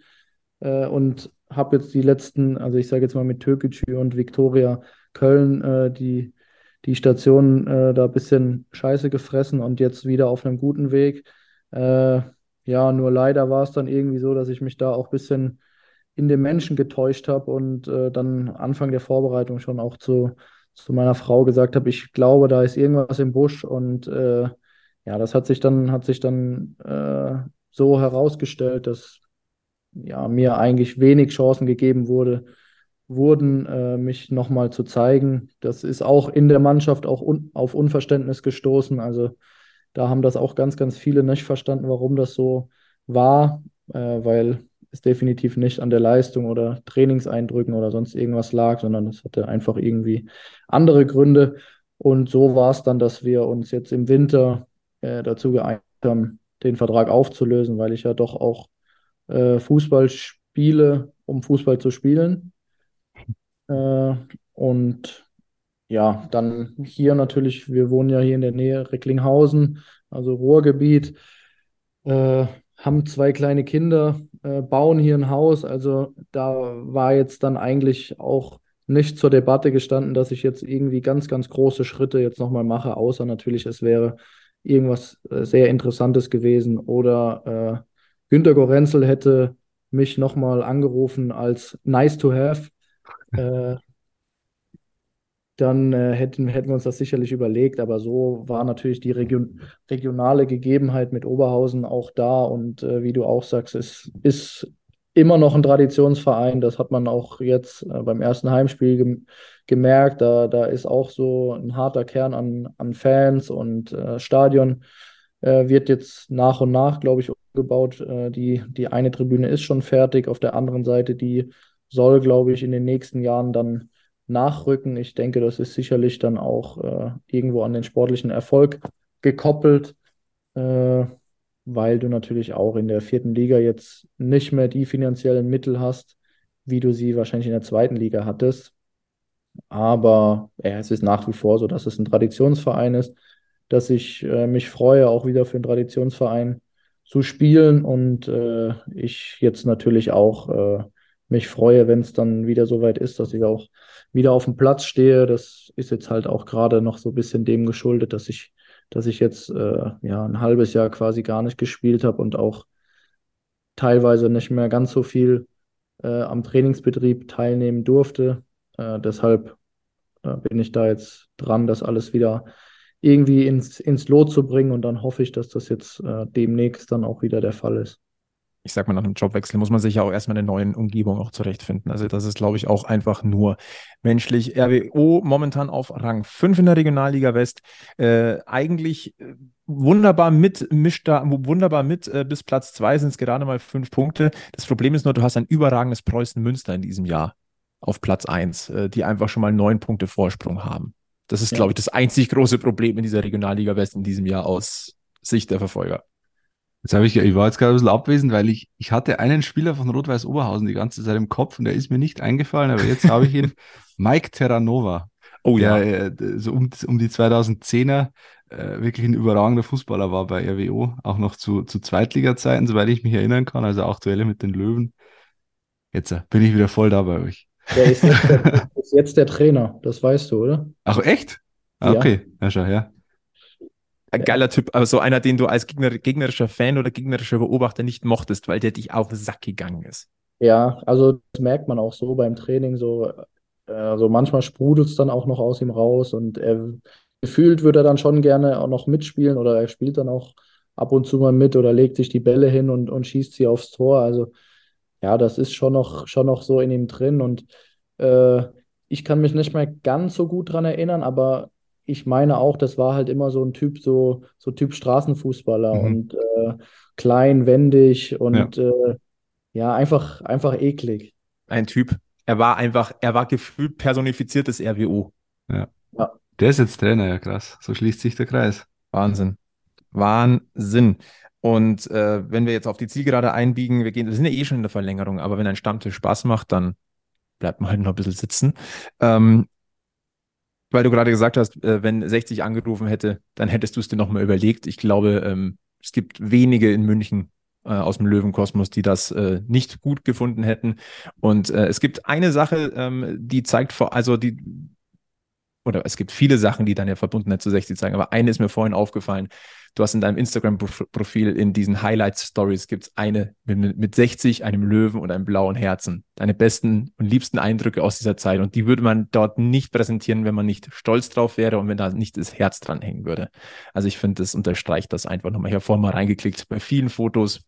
äh, und habe jetzt die letzten, also ich sage jetzt mal mit Türkgücü und Viktoria Köln, äh, die, die Station äh, da ein bisschen Scheiße gefressen und jetzt wieder auf einem guten Weg. Ja, nur leider war es dann irgendwie so, dass ich mich da auch ein bisschen in den Menschen getäuscht habe und äh, dann Anfang der Vorbereitung schon auch zu, zu meiner Frau gesagt habe, ich glaube, da ist irgendwas im Busch und äh, ja, das hat sich dann, hat sich dann äh, so herausgestellt, dass ja, mir eigentlich wenig Chancen gegeben wurde, wurden, äh, mich nochmal zu zeigen. Das ist auch in der Mannschaft auch un auf Unverständnis gestoßen. Also da haben das auch ganz, ganz viele nicht verstanden, warum das so war, äh, weil es definitiv nicht an der Leistung oder Trainingseindrücken oder sonst irgendwas lag, sondern es hatte einfach irgendwie andere Gründe. Und so war es dann, dass wir uns jetzt im Winter äh, dazu geeinigt haben, den Vertrag aufzulösen, weil ich ja doch auch äh, Fußball spiele, um Fußball zu spielen. Äh, und ja, dann hier natürlich, wir wohnen ja hier in der Nähe Recklinghausen, also Ruhrgebiet, äh, haben zwei kleine Kinder, äh, bauen hier ein Haus. Also da war jetzt dann eigentlich auch nicht zur Debatte gestanden, dass ich jetzt irgendwie ganz, ganz große Schritte jetzt nochmal mache, außer natürlich, es wäre irgendwas äh, sehr Interessantes gewesen oder äh, Günter Gorenzel hätte mich nochmal angerufen als nice to have. Dann äh, hätten, hätten wir uns das sicherlich überlegt. Aber so war natürlich die Region, regionale Gegebenheit mit Oberhausen auch da. Und äh, wie du auch sagst, es ist immer noch ein Traditionsverein. Das hat man auch jetzt äh, beim ersten Heimspiel gem gemerkt. Da, da ist auch so ein harter Kern an, an Fans und äh, Stadion äh, wird jetzt nach und nach, glaube ich, umgebaut. Äh, die, die eine Tribüne ist schon fertig. Auf der anderen Seite, die soll, glaube ich, in den nächsten Jahren dann nachrücken. Ich denke, das ist sicherlich dann auch äh, irgendwo an den sportlichen Erfolg gekoppelt, äh, weil du natürlich auch in der vierten Liga jetzt nicht mehr die finanziellen Mittel hast, wie du sie wahrscheinlich in der zweiten Liga hattest. Aber ja, es ist nach wie vor so, dass es ein Traditionsverein ist, dass ich äh, mich freue, auch wieder für einen Traditionsverein zu spielen und äh, ich jetzt natürlich auch äh, mich freue, wenn es dann wieder so weit ist, dass ich auch wieder auf dem Platz stehe. Das ist jetzt halt auch gerade noch so ein bisschen dem geschuldet, dass ich, dass ich jetzt äh, ja ein halbes Jahr quasi gar nicht gespielt habe und auch teilweise nicht mehr ganz so viel äh, am Trainingsbetrieb teilnehmen durfte. Äh, deshalb äh, bin ich da jetzt dran, das alles wieder irgendwie ins, ins Lot zu bringen und dann hoffe ich, dass das jetzt äh, demnächst dann auch wieder der Fall ist ich sag mal, nach einem Jobwechsel muss man sich ja auch erstmal in der neuen Umgebung auch zurechtfinden. Also das ist, glaube ich, auch einfach nur menschlich. RWO momentan auf Rang 5 in der Regionalliga West. Äh, eigentlich äh, wunderbar mit, mischt da wunderbar mit. Äh, bis Platz 2 sind es gerade mal fünf Punkte. Das Problem ist nur, du hast ein überragendes Preußen Münster in diesem Jahr auf Platz 1, äh, die einfach schon mal neun Punkte Vorsprung haben. Das ist, ja. glaube ich, das einzig große Problem in dieser Regionalliga West in diesem Jahr aus Sicht der Verfolger. Jetzt habe ich, ich war jetzt gerade ein bisschen abwesend, weil ich, ich hatte einen Spieler von Rot-Weiß Oberhausen die ganze Zeit im Kopf und der ist mir nicht eingefallen, aber jetzt habe ich ihn, [LAUGHS] Mike Terranova. Oh ja. Der, äh, so um, um die 2010er äh, wirklich ein überragender Fußballer war bei RWO, auch noch zu, zu Zweitliga-Zeiten, soweit ich mich erinnern kann, also auch Duelle mit den Löwen. Jetzt äh, bin ich wieder voll da bei euch. Der ist jetzt [LAUGHS] der, ist jetzt der Trainer, das weißt du, oder? Ach, echt? Ah, okay, ja, ja schau her. Ein geiler Typ, aber so einer, den du als Gegner, gegnerischer Fan oder gegnerischer Beobachter nicht mochtest, weil der dich auf den Sack gegangen ist. Ja, also das merkt man auch so beim Training, so also manchmal sprudelt es dann auch noch aus ihm raus und er gefühlt würde er dann schon gerne auch noch mitspielen oder er spielt dann auch ab und zu mal mit oder legt sich die Bälle hin und, und schießt sie aufs Tor. Also ja, das ist schon noch, schon noch so in ihm drin und äh, ich kann mich nicht mehr ganz so gut dran erinnern, aber ich meine auch, das war halt immer so ein Typ, so, so Typ Straßenfußballer mhm. und äh, klein, wendig und ja. Äh, ja, einfach, einfach eklig. Ein Typ, er war einfach, er war gefühlt personifiziertes RWO. Ja. ja. Der ist jetzt Trainer, ja krass. So schließt sich der Kreis. Wahnsinn. Wahnsinn. Und äh, wenn wir jetzt auf die Zielgerade einbiegen, wir gehen, wir sind ja eh schon in der Verlängerung, aber wenn ein Stammtisch Spaß macht, dann bleibt man halt noch ein bisschen sitzen. Ähm, weil du gerade gesagt hast, äh, wenn 60 angerufen hätte, dann hättest du es dir nochmal überlegt. Ich glaube, ähm, es gibt wenige in München, äh, aus dem Löwenkosmos, die das äh, nicht gut gefunden hätten. Und es gibt eine Sache, ähm, die zeigt vor, also die, oder es gibt viele Sachen, die dann ja Verbundenheit zu 60 zeigen, aber eine ist mir vorhin aufgefallen. Du hast in deinem Instagram-Profil in diesen Highlight-Stories gibt es eine mit, mit 60, einem Löwen und einem blauen Herzen. Deine besten und liebsten Eindrücke aus dieser Zeit. Und die würde man dort nicht präsentieren, wenn man nicht stolz drauf wäre und wenn da nicht das Herz dran hängen würde. Also ich finde, das unterstreicht das einfach nochmal. Ich habe vorhin mal reingeklickt. Bei vielen Fotos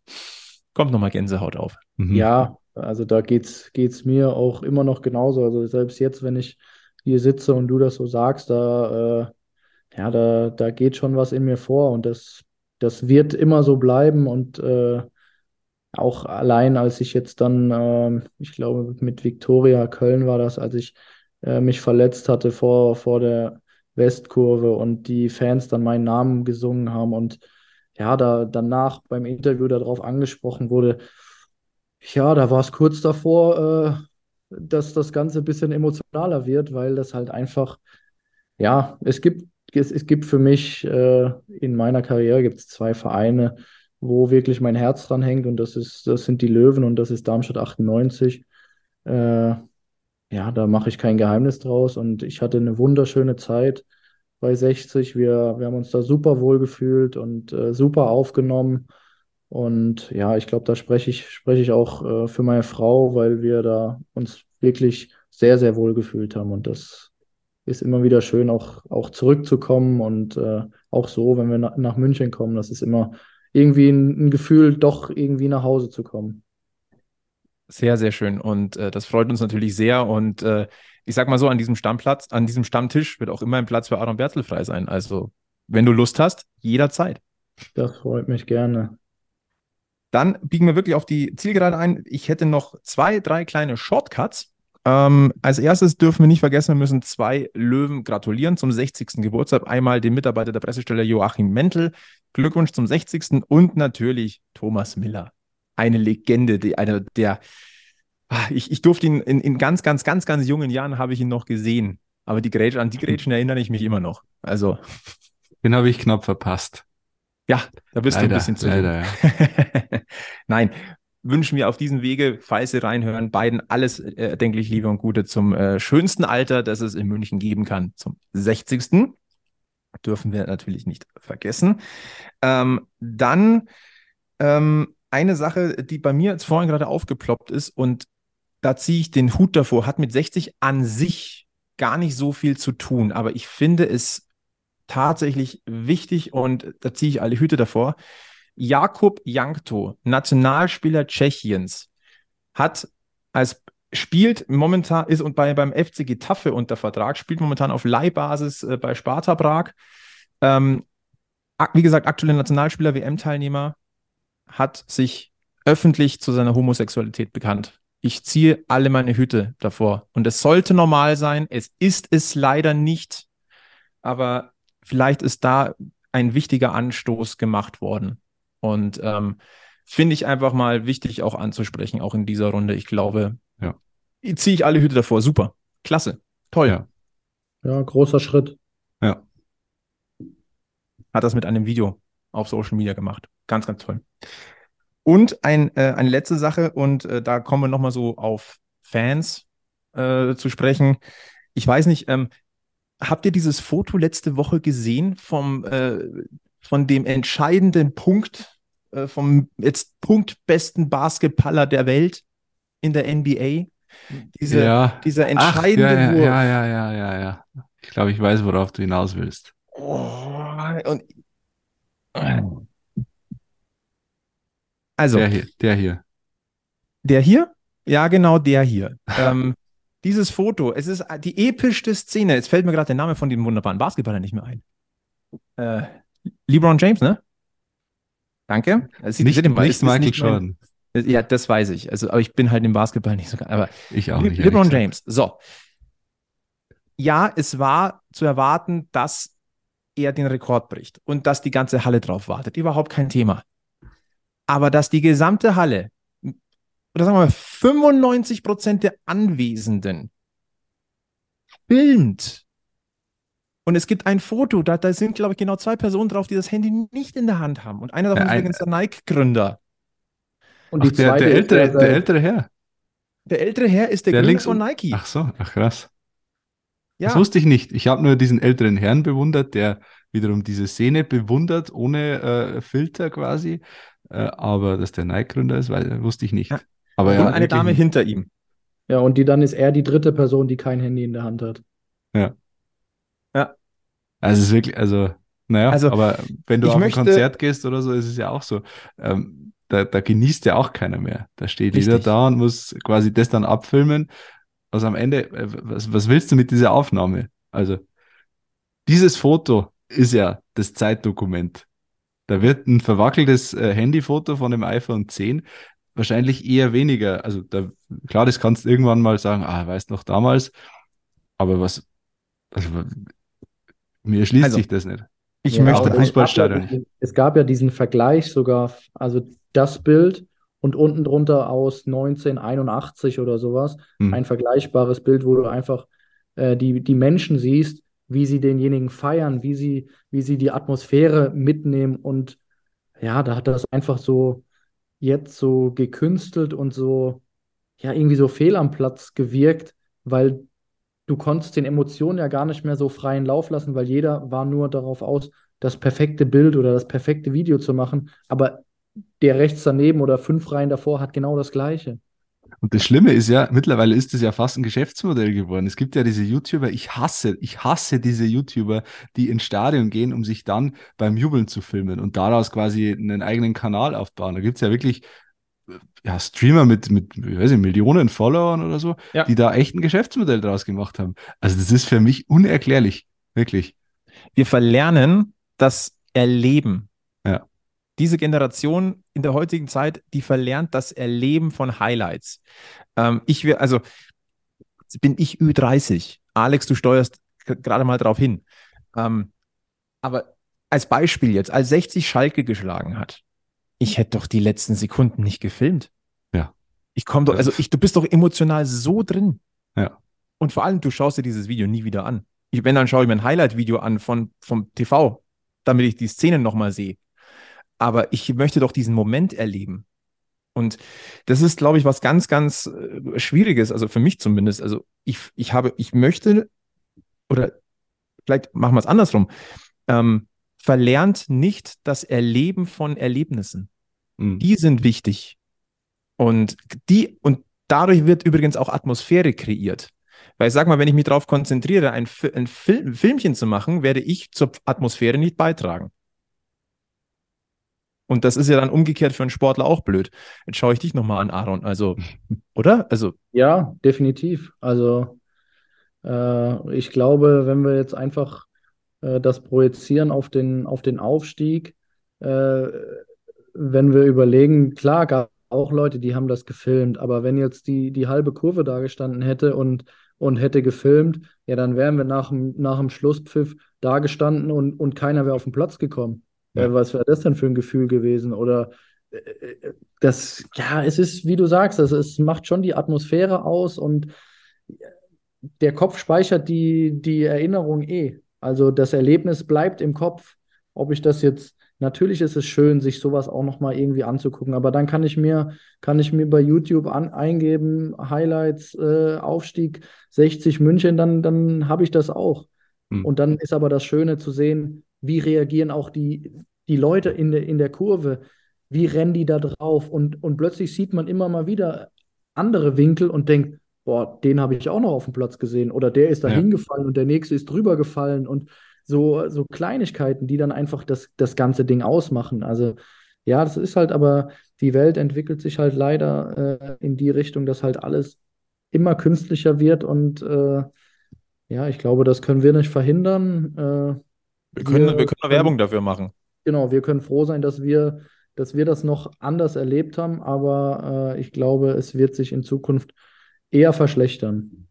kommt nochmal Gänsehaut auf. Mhm. Ja, also da geht's, geht's mir auch immer noch genauso. Also selbst jetzt, wenn ich hier sitze und du das so sagst, da äh, ja, da, da geht schon was in mir vor und das, das wird immer so bleiben und äh, auch allein, als ich jetzt dann, äh, ich glaube, mit Viktoria Köln war das, als ich äh, mich verletzt hatte vor, vor der Westkurve und die Fans dann meinen Namen gesungen haben und ja, da danach beim Interview darauf angesprochen wurde, ja, da war es kurz davor, äh, dass das Ganze ein bisschen emotionaler wird, weil das halt einfach, ja, es gibt es, es gibt für mich äh, in meiner Karriere gibt es zwei Vereine, wo wirklich mein Herz dran hängt und das ist, das sind die Löwen und das ist Darmstadt 98. Äh, ja, da mache ich kein Geheimnis draus und ich hatte eine wunderschöne Zeit bei 60. Wir, wir haben uns da super wohl gefühlt und äh, super aufgenommen. Und ja, ich glaube, da spreche ich, spreche ich auch äh, für meine Frau, weil wir da uns wirklich sehr, sehr wohl gefühlt haben. Und das, ist immer wieder schön, auch, auch zurückzukommen und äh, auch so, wenn wir na, nach München kommen, das ist immer irgendwie ein, ein, Gefühl, doch irgendwie nach Hause zu kommen. Sehr, sehr schön und äh, das freut uns natürlich sehr und äh, ich sag mal so, an diesem Stammplatz, an diesem Stammtisch wird auch immer ein Platz für Aaron Bertel frei sein. Also, wenn du Lust hast, jederzeit. Das freut mich gerne. Dann biegen wir wirklich auf die Zielgerade ein. Ich hätte noch zwei, drei kleine Shortcuts. Ähm, als erstes dürfen wir nicht vergessen, wir müssen zwei Löwen gratulieren zum 60. Geburtstag. Einmal dem Mitarbeiter der Pressestelle Joachim Mentel. Glückwunsch zum 60. und natürlich Thomas Miller. Eine Legende, die, einer der, ah, ich, ich durfte ihn in, in ganz, ganz, ganz, ganz jungen Jahren habe ich ihn noch gesehen. Aber die Grätsch, an die Grätschen erinnere ich mich immer noch. Also. Den habe ich knapp verpasst. Ja, da bist leider, du ein bisschen zu. Leider, ja. [LAUGHS] Nein, wünschen wir auf diesem Wege, falls Sie reinhören, beiden alles äh, erdenklich Liebe und Gute zum äh, schönsten Alter, das es in München geben kann, zum 60. Dürfen wir natürlich nicht vergessen. Ähm, dann ähm, eine Sache, die bei mir jetzt vorhin gerade aufgeploppt ist und da ziehe ich den Hut davor, hat mit 60 an sich gar nicht so viel zu tun, aber ich finde es tatsächlich wichtig und da ziehe ich alle Hüte davor. Jakub Jankto, Nationalspieler Tschechiens, hat als spielt momentan, ist und bei, beim FC Getafe unter Vertrag, spielt momentan auf Leihbasis äh, bei Sparta Prag. Ähm, wie gesagt, aktueller Nationalspieler, WM-Teilnehmer, hat sich öffentlich zu seiner Homosexualität bekannt. Ich ziehe alle meine Hüte davor. Und es sollte normal sein. Es ist es leider nicht. Aber vielleicht ist da ein wichtiger Anstoß gemacht worden. Und ähm, finde ich einfach mal wichtig auch anzusprechen, auch in dieser Runde. Ich glaube, ja. ziehe ich alle Hüte davor. Super. Klasse. Toll. Ja. ja, großer Schritt. Ja. Hat das mit einem Video auf Social Media gemacht. Ganz, ganz toll. Und ein, äh, eine letzte Sache, und äh, da kommen wir nochmal so auf Fans äh, zu sprechen. Ich weiß nicht, ähm, habt ihr dieses Foto letzte Woche gesehen vom, äh, von dem entscheidenden Punkt, äh, vom jetzt punktbesten Basketballer der Welt in der NBA? Diese, ja. Dieser entscheidende Ach, ja, Wurf. Ja, ja, ja, ja, ja. Ich glaube, ich weiß, worauf du hinaus willst. Oh, und also. Der hier, der hier. Der hier? Ja, genau der hier. [LAUGHS] ähm, dieses Foto, es ist die epischste Szene. Jetzt fällt mir gerade der Name von dem wunderbaren Basketballer nicht mehr ein. Äh, LeBron James, ne? Danke. Also, nicht, nicht Michael nicht Jordan. Ja, das weiß ich. Also, aber ich bin halt im Basketball nicht so. Aber ich auch nicht. LeBron James. So. Ja, es war zu erwarten, dass er den Rekord bricht und dass die ganze Halle drauf wartet. Überhaupt kein Thema. Aber dass die gesamte Halle oder sagen wir mal 95 Prozent der Anwesenden filmt. Und es gibt ein Foto, da, da sind, glaube ich, genau zwei Personen drauf, die das Handy nicht in der Hand haben. Und einer davon ja, ist übrigens der Nike-Gründer. Und die ach, der, der, ältere, der, der, ältere Herr. Der ältere Herr ist der, der Gründer von Nike. Ach so, ach krass. Ja. Das wusste ich nicht. Ich habe nur diesen älteren Herrn bewundert, der wiederum diese Szene bewundert, ohne äh, Filter quasi. Äh, aber dass der Nike-Gründer ist, weil, wusste ich nicht. Ja. Aber und ja, eine Dame hinter ihm. Ja, und die dann ist er die dritte Person, die kein Handy in der Hand hat. Ja. Also es ist wirklich, also, naja, also, aber wenn du auf möchte, ein Konzert gehst oder so, ist es ja auch so. Ähm, da, da genießt ja auch keiner mehr. Da steht richtig. jeder da und muss quasi das dann abfilmen. Also am Ende, äh, was, was willst du mit dieser Aufnahme? Also, dieses Foto ist ja das Zeitdokument. Da wird ein verwackeltes äh, Handyfoto von dem iPhone 10 wahrscheinlich eher weniger. Also da, klar, das kannst du irgendwann mal sagen, ah, weißt noch damals, aber was, also, mir erschließt also, sich das nicht. Ich ja, möchte Fußballstadion nicht. Es gab ja diesen Vergleich sogar, also das Bild und unten drunter aus 1981 oder sowas, hm. ein vergleichbares Bild, wo du einfach äh, die, die Menschen siehst, wie sie denjenigen feiern, wie sie, wie sie die Atmosphäre mitnehmen und ja, da hat das einfach so jetzt so gekünstelt und so, ja, irgendwie so fehl am Platz gewirkt, weil du konntest den Emotionen ja gar nicht mehr so freien Lauf lassen, weil jeder war nur darauf aus, das perfekte Bild oder das perfekte Video zu machen, aber der rechts daneben oder fünf Reihen davor hat genau das Gleiche. Und das Schlimme ist ja, mittlerweile ist es ja fast ein Geschäftsmodell geworden. Es gibt ja diese YouTuber, ich hasse, ich hasse diese YouTuber, die ins Stadion gehen, um sich dann beim Jubeln zu filmen und daraus quasi einen eigenen Kanal aufbauen. Da gibt es ja wirklich ja, Streamer mit, mit ich weiß nicht, Millionen Followern oder so, ja. die da echt ein Geschäftsmodell draus gemacht haben. Also das ist für mich unerklärlich, wirklich. Wir verlernen das Erleben diese Generation in der heutigen Zeit, die verlernt das Erleben von Highlights. Ähm, ich will, also bin ich Ü30. Alex, du steuerst gerade mal drauf hin. Ähm, aber als Beispiel jetzt, als 60 Schalke geschlagen hat, ich hätte doch die letzten Sekunden nicht gefilmt. Ja. Ich komme doch, also ich, du bist doch emotional so drin. Ja. Und vor allem, du schaust dir dieses Video nie wieder an. Ich, wenn, dann schaue ich mir ein Highlight-Video an von, vom TV, damit ich die Szenen nochmal sehe aber ich möchte doch diesen Moment erleben. Und das ist, glaube ich, was ganz, ganz äh, Schwieriges, also für mich zumindest. Also ich, ich habe, ich möchte, oder vielleicht machen wir es andersrum, ähm, verlernt nicht das Erleben von Erlebnissen. Mhm. Die sind wichtig. Und die, und dadurch wird übrigens auch Atmosphäre kreiert. Weil ich sag mal, wenn ich mich darauf konzentriere, ein, ein Film, Filmchen zu machen, werde ich zur Atmosphäre nicht beitragen. Und das ist ja dann umgekehrt für einen Sportler auch blöd. Jetzt schaue ich dich nochmal an, Aaron. Also, [LAUGHS] oder? Also. Ja, definitiv. Also, äh, ich glaube, wenn wir jetzt einfach äh, das projizieren auf den, auf den Aufstieg, äh, wenn wir überlegen, klar, gab auch Leute, die haben das gefilmt, aber wenn jetzt die, die halbe Kurve da gestanden hätte und, und hätte gefilmt, ja, dann wären wir nach dem, nach dem Schlusspfiff da gestanden und, und keiner wäre auf den Platz gekommen. Ja. was wäre das denn für ein Gefühl gewesen? Oder äh, äh, das, ja, es ist, wie du sagst, also es macht schon die Atmosphäre aus und der Kopf speichert die, die Erinnerung eh. Also das Erlebnis bleibt im Kopf. Ob ich das jetzt natürlich ist es schön, sich sowas auch nochmal irgendwie anzugucken. Aber dann kann ich mir, kann ich mir bei YouTube an, eingeben, Highlights, äh, Aufstieg 60 München, dann, dann habe ich das auch. Hm. Und dann ist aber das Schöne zu sehen, wie reagieren auch die, die Leute in, de, in der Kurve, wie rennen die da drauf und, und plötzlich sieht man immer mal wieder andere Winkel und denkt, boah, den habe ich auch noch auf dem Platz gesehen oder der ist da ja. hingefallen und der nächste ist drüber gefallen und so, so Kleinigkeiten, die dann einfach das, das ganze Ding ausmachen. Also ja, das ist halt, aber die Welt entwickelt sich halt leider äh, in die Richtung, dass halt alles immer künstlicher wird und äh, ja, ich glaube, das können wir nicht verhindern. Äh, wir können, wir, wir können Werbung dafür machen. Genau, wir können froh sein, dass wir, dass wir das noch anders erlebt haben, aber äh, ich glaube, es wird sich in Zukunft eher verschlechtern.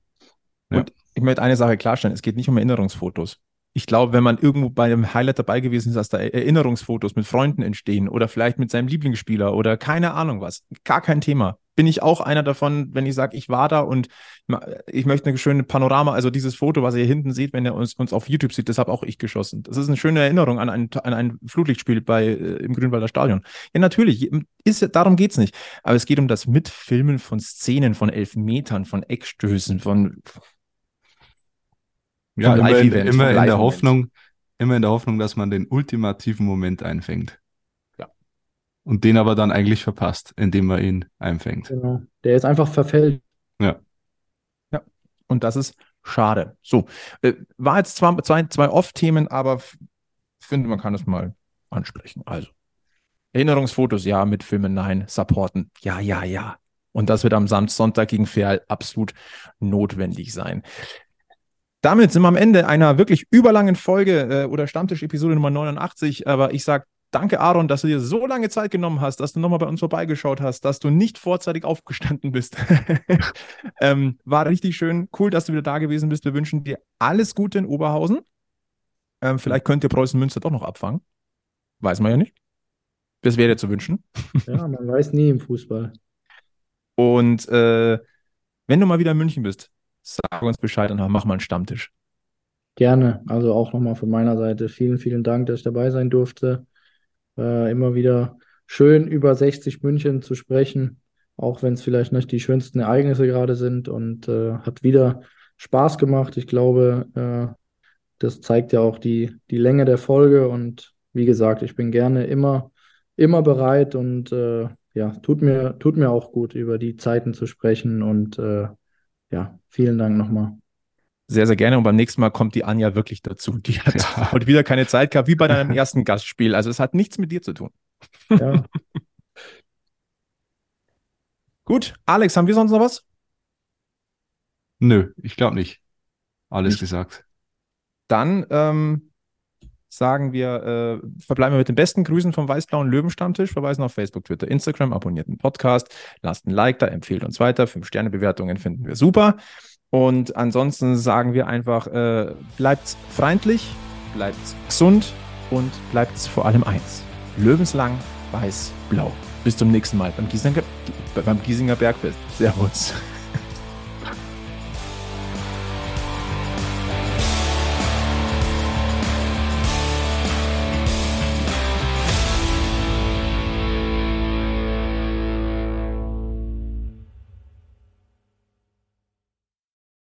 Ja. Und ich möchte eine Sache klarstellen: Es geht nicht um Erinnerungsfotos. Ich glaube, wenn man irgendwo bei einem Highlight dabei gewesen ist, dass da Erinnerungsfotos mit Freunden entstehen oder vielleicht mit seinem Lieblingsspieler oder keine Ahnung was, gar kein Thema bin ich auch einer davon, wenn ich sage, ich war da und ich möchte eine schöne Panorama, also dieses Foto, was ihr hier hinten seht, wenn ihr uns, uns auf YouTube sieht, das habe auch ich geschossen. Das ist eine schöne Erinnerung an ein, an ein Flutlichtspiel bei, äh, im Grünwalder Stadion. Ja, natürlich, ist, darum geht es nicht. Aber es geht um das Mitfilmen von Szenen, von Elfmetern, von Eckstößen, von ja, immer, in, immer in der Hoffnung, immer in der Hoffnung, dass man den ultimativen Moment einfängt und den aber dann eigentlich verpasst, indem man ihn einfängt. Genau. Der ist einfach verfällt. Ja. Ja. Und das ist schade. So, äh, war jetzt zwar zwei, zwei Off-Themen, aber finde, man kann es mal ansprechen. Also, Erinnerungsfotos, ja, mit Filmen, nein, supporten, ja, ja, ja. Und das wird am Samstag, Sonntag gegen Ferl absolut notwendig sein. Damit sind wir am Ende einer wirklich überlangen Folge äh, oder Stammtisch-Episode Nummer 89. Aber ich sage Danke, Aaron, dass du dir so lange Zeit genommen hast, dass du nochmal bei uns vorbeigeschaut hast, dass du nicht vorzeitig aufgestanden bist. [LAUGHS] ähm, war richtig schön. Cool, dass du wieder da gewesen bist. Wir wünschen dir alles Gute in Oberhausen. Ähm, vielleicht könnt ihr Preußen Münster doch noch abfangen. Weiß man ja nicht. Das wäre zu wünschen. ja, man weiß nie im Fußball. Und äh, wenn du mal wieder in München bist, sag uns Bescheid und mach mal einen Stammtisch. Gerne. Also auch nochmal von meiner Seite vielen, vielen Dank, dass ich dabei sein durfte. Äh, immer wieder schön über 60 München zu sprechen, auch wenn es vielleicht nicht die schönsten Ereignisse gerade sind. Und äh, hat wieder Spaß gemacht. Ich glaube, äh, das zeigt ja auch die, die Länge der Folge. Und wie gesagt, ich bin gerne immer, immer bereit und äh, ja, tut mir, tut mir auch gut, über die Zeiten zu sprechen. Und äh, ja, vielen Dank nochmal sehr, sehr gerne. Und beim nächsten Mal kommt die Anja wirklich dazu. Die hat ja. [LAUGHS] heute wieder keine Zeit gehabt, wie bei deinem ersten Gastspiel. Also es hat nichts mit dir zu tun. Ja. [LAUGHS] Gut, Alex, haben wir sonst noch was? Nö, ich glaube nicht. Alles nicht. gesagt. Dann ähm, sagen wir, äh, verbleiben wir mit den besten Grüßen vom Weißblauen Löwenstammtisch. Verweisen auf Facebook, Twitter, Instagram, abonniert den Podcast, lasst ein Like da, empfehlt uns weiter. Fünf-Sterne-Bewertungen finden wir super. Und ansonsten sagen wir einfach, äh, bleibt freundlich, bleibt gesund und bleibt vor allem eins. Löwenslang, weiß, blau. Bis zum nächsten Mal beim Giesinger, beim Giesinger Bergfest. Servus.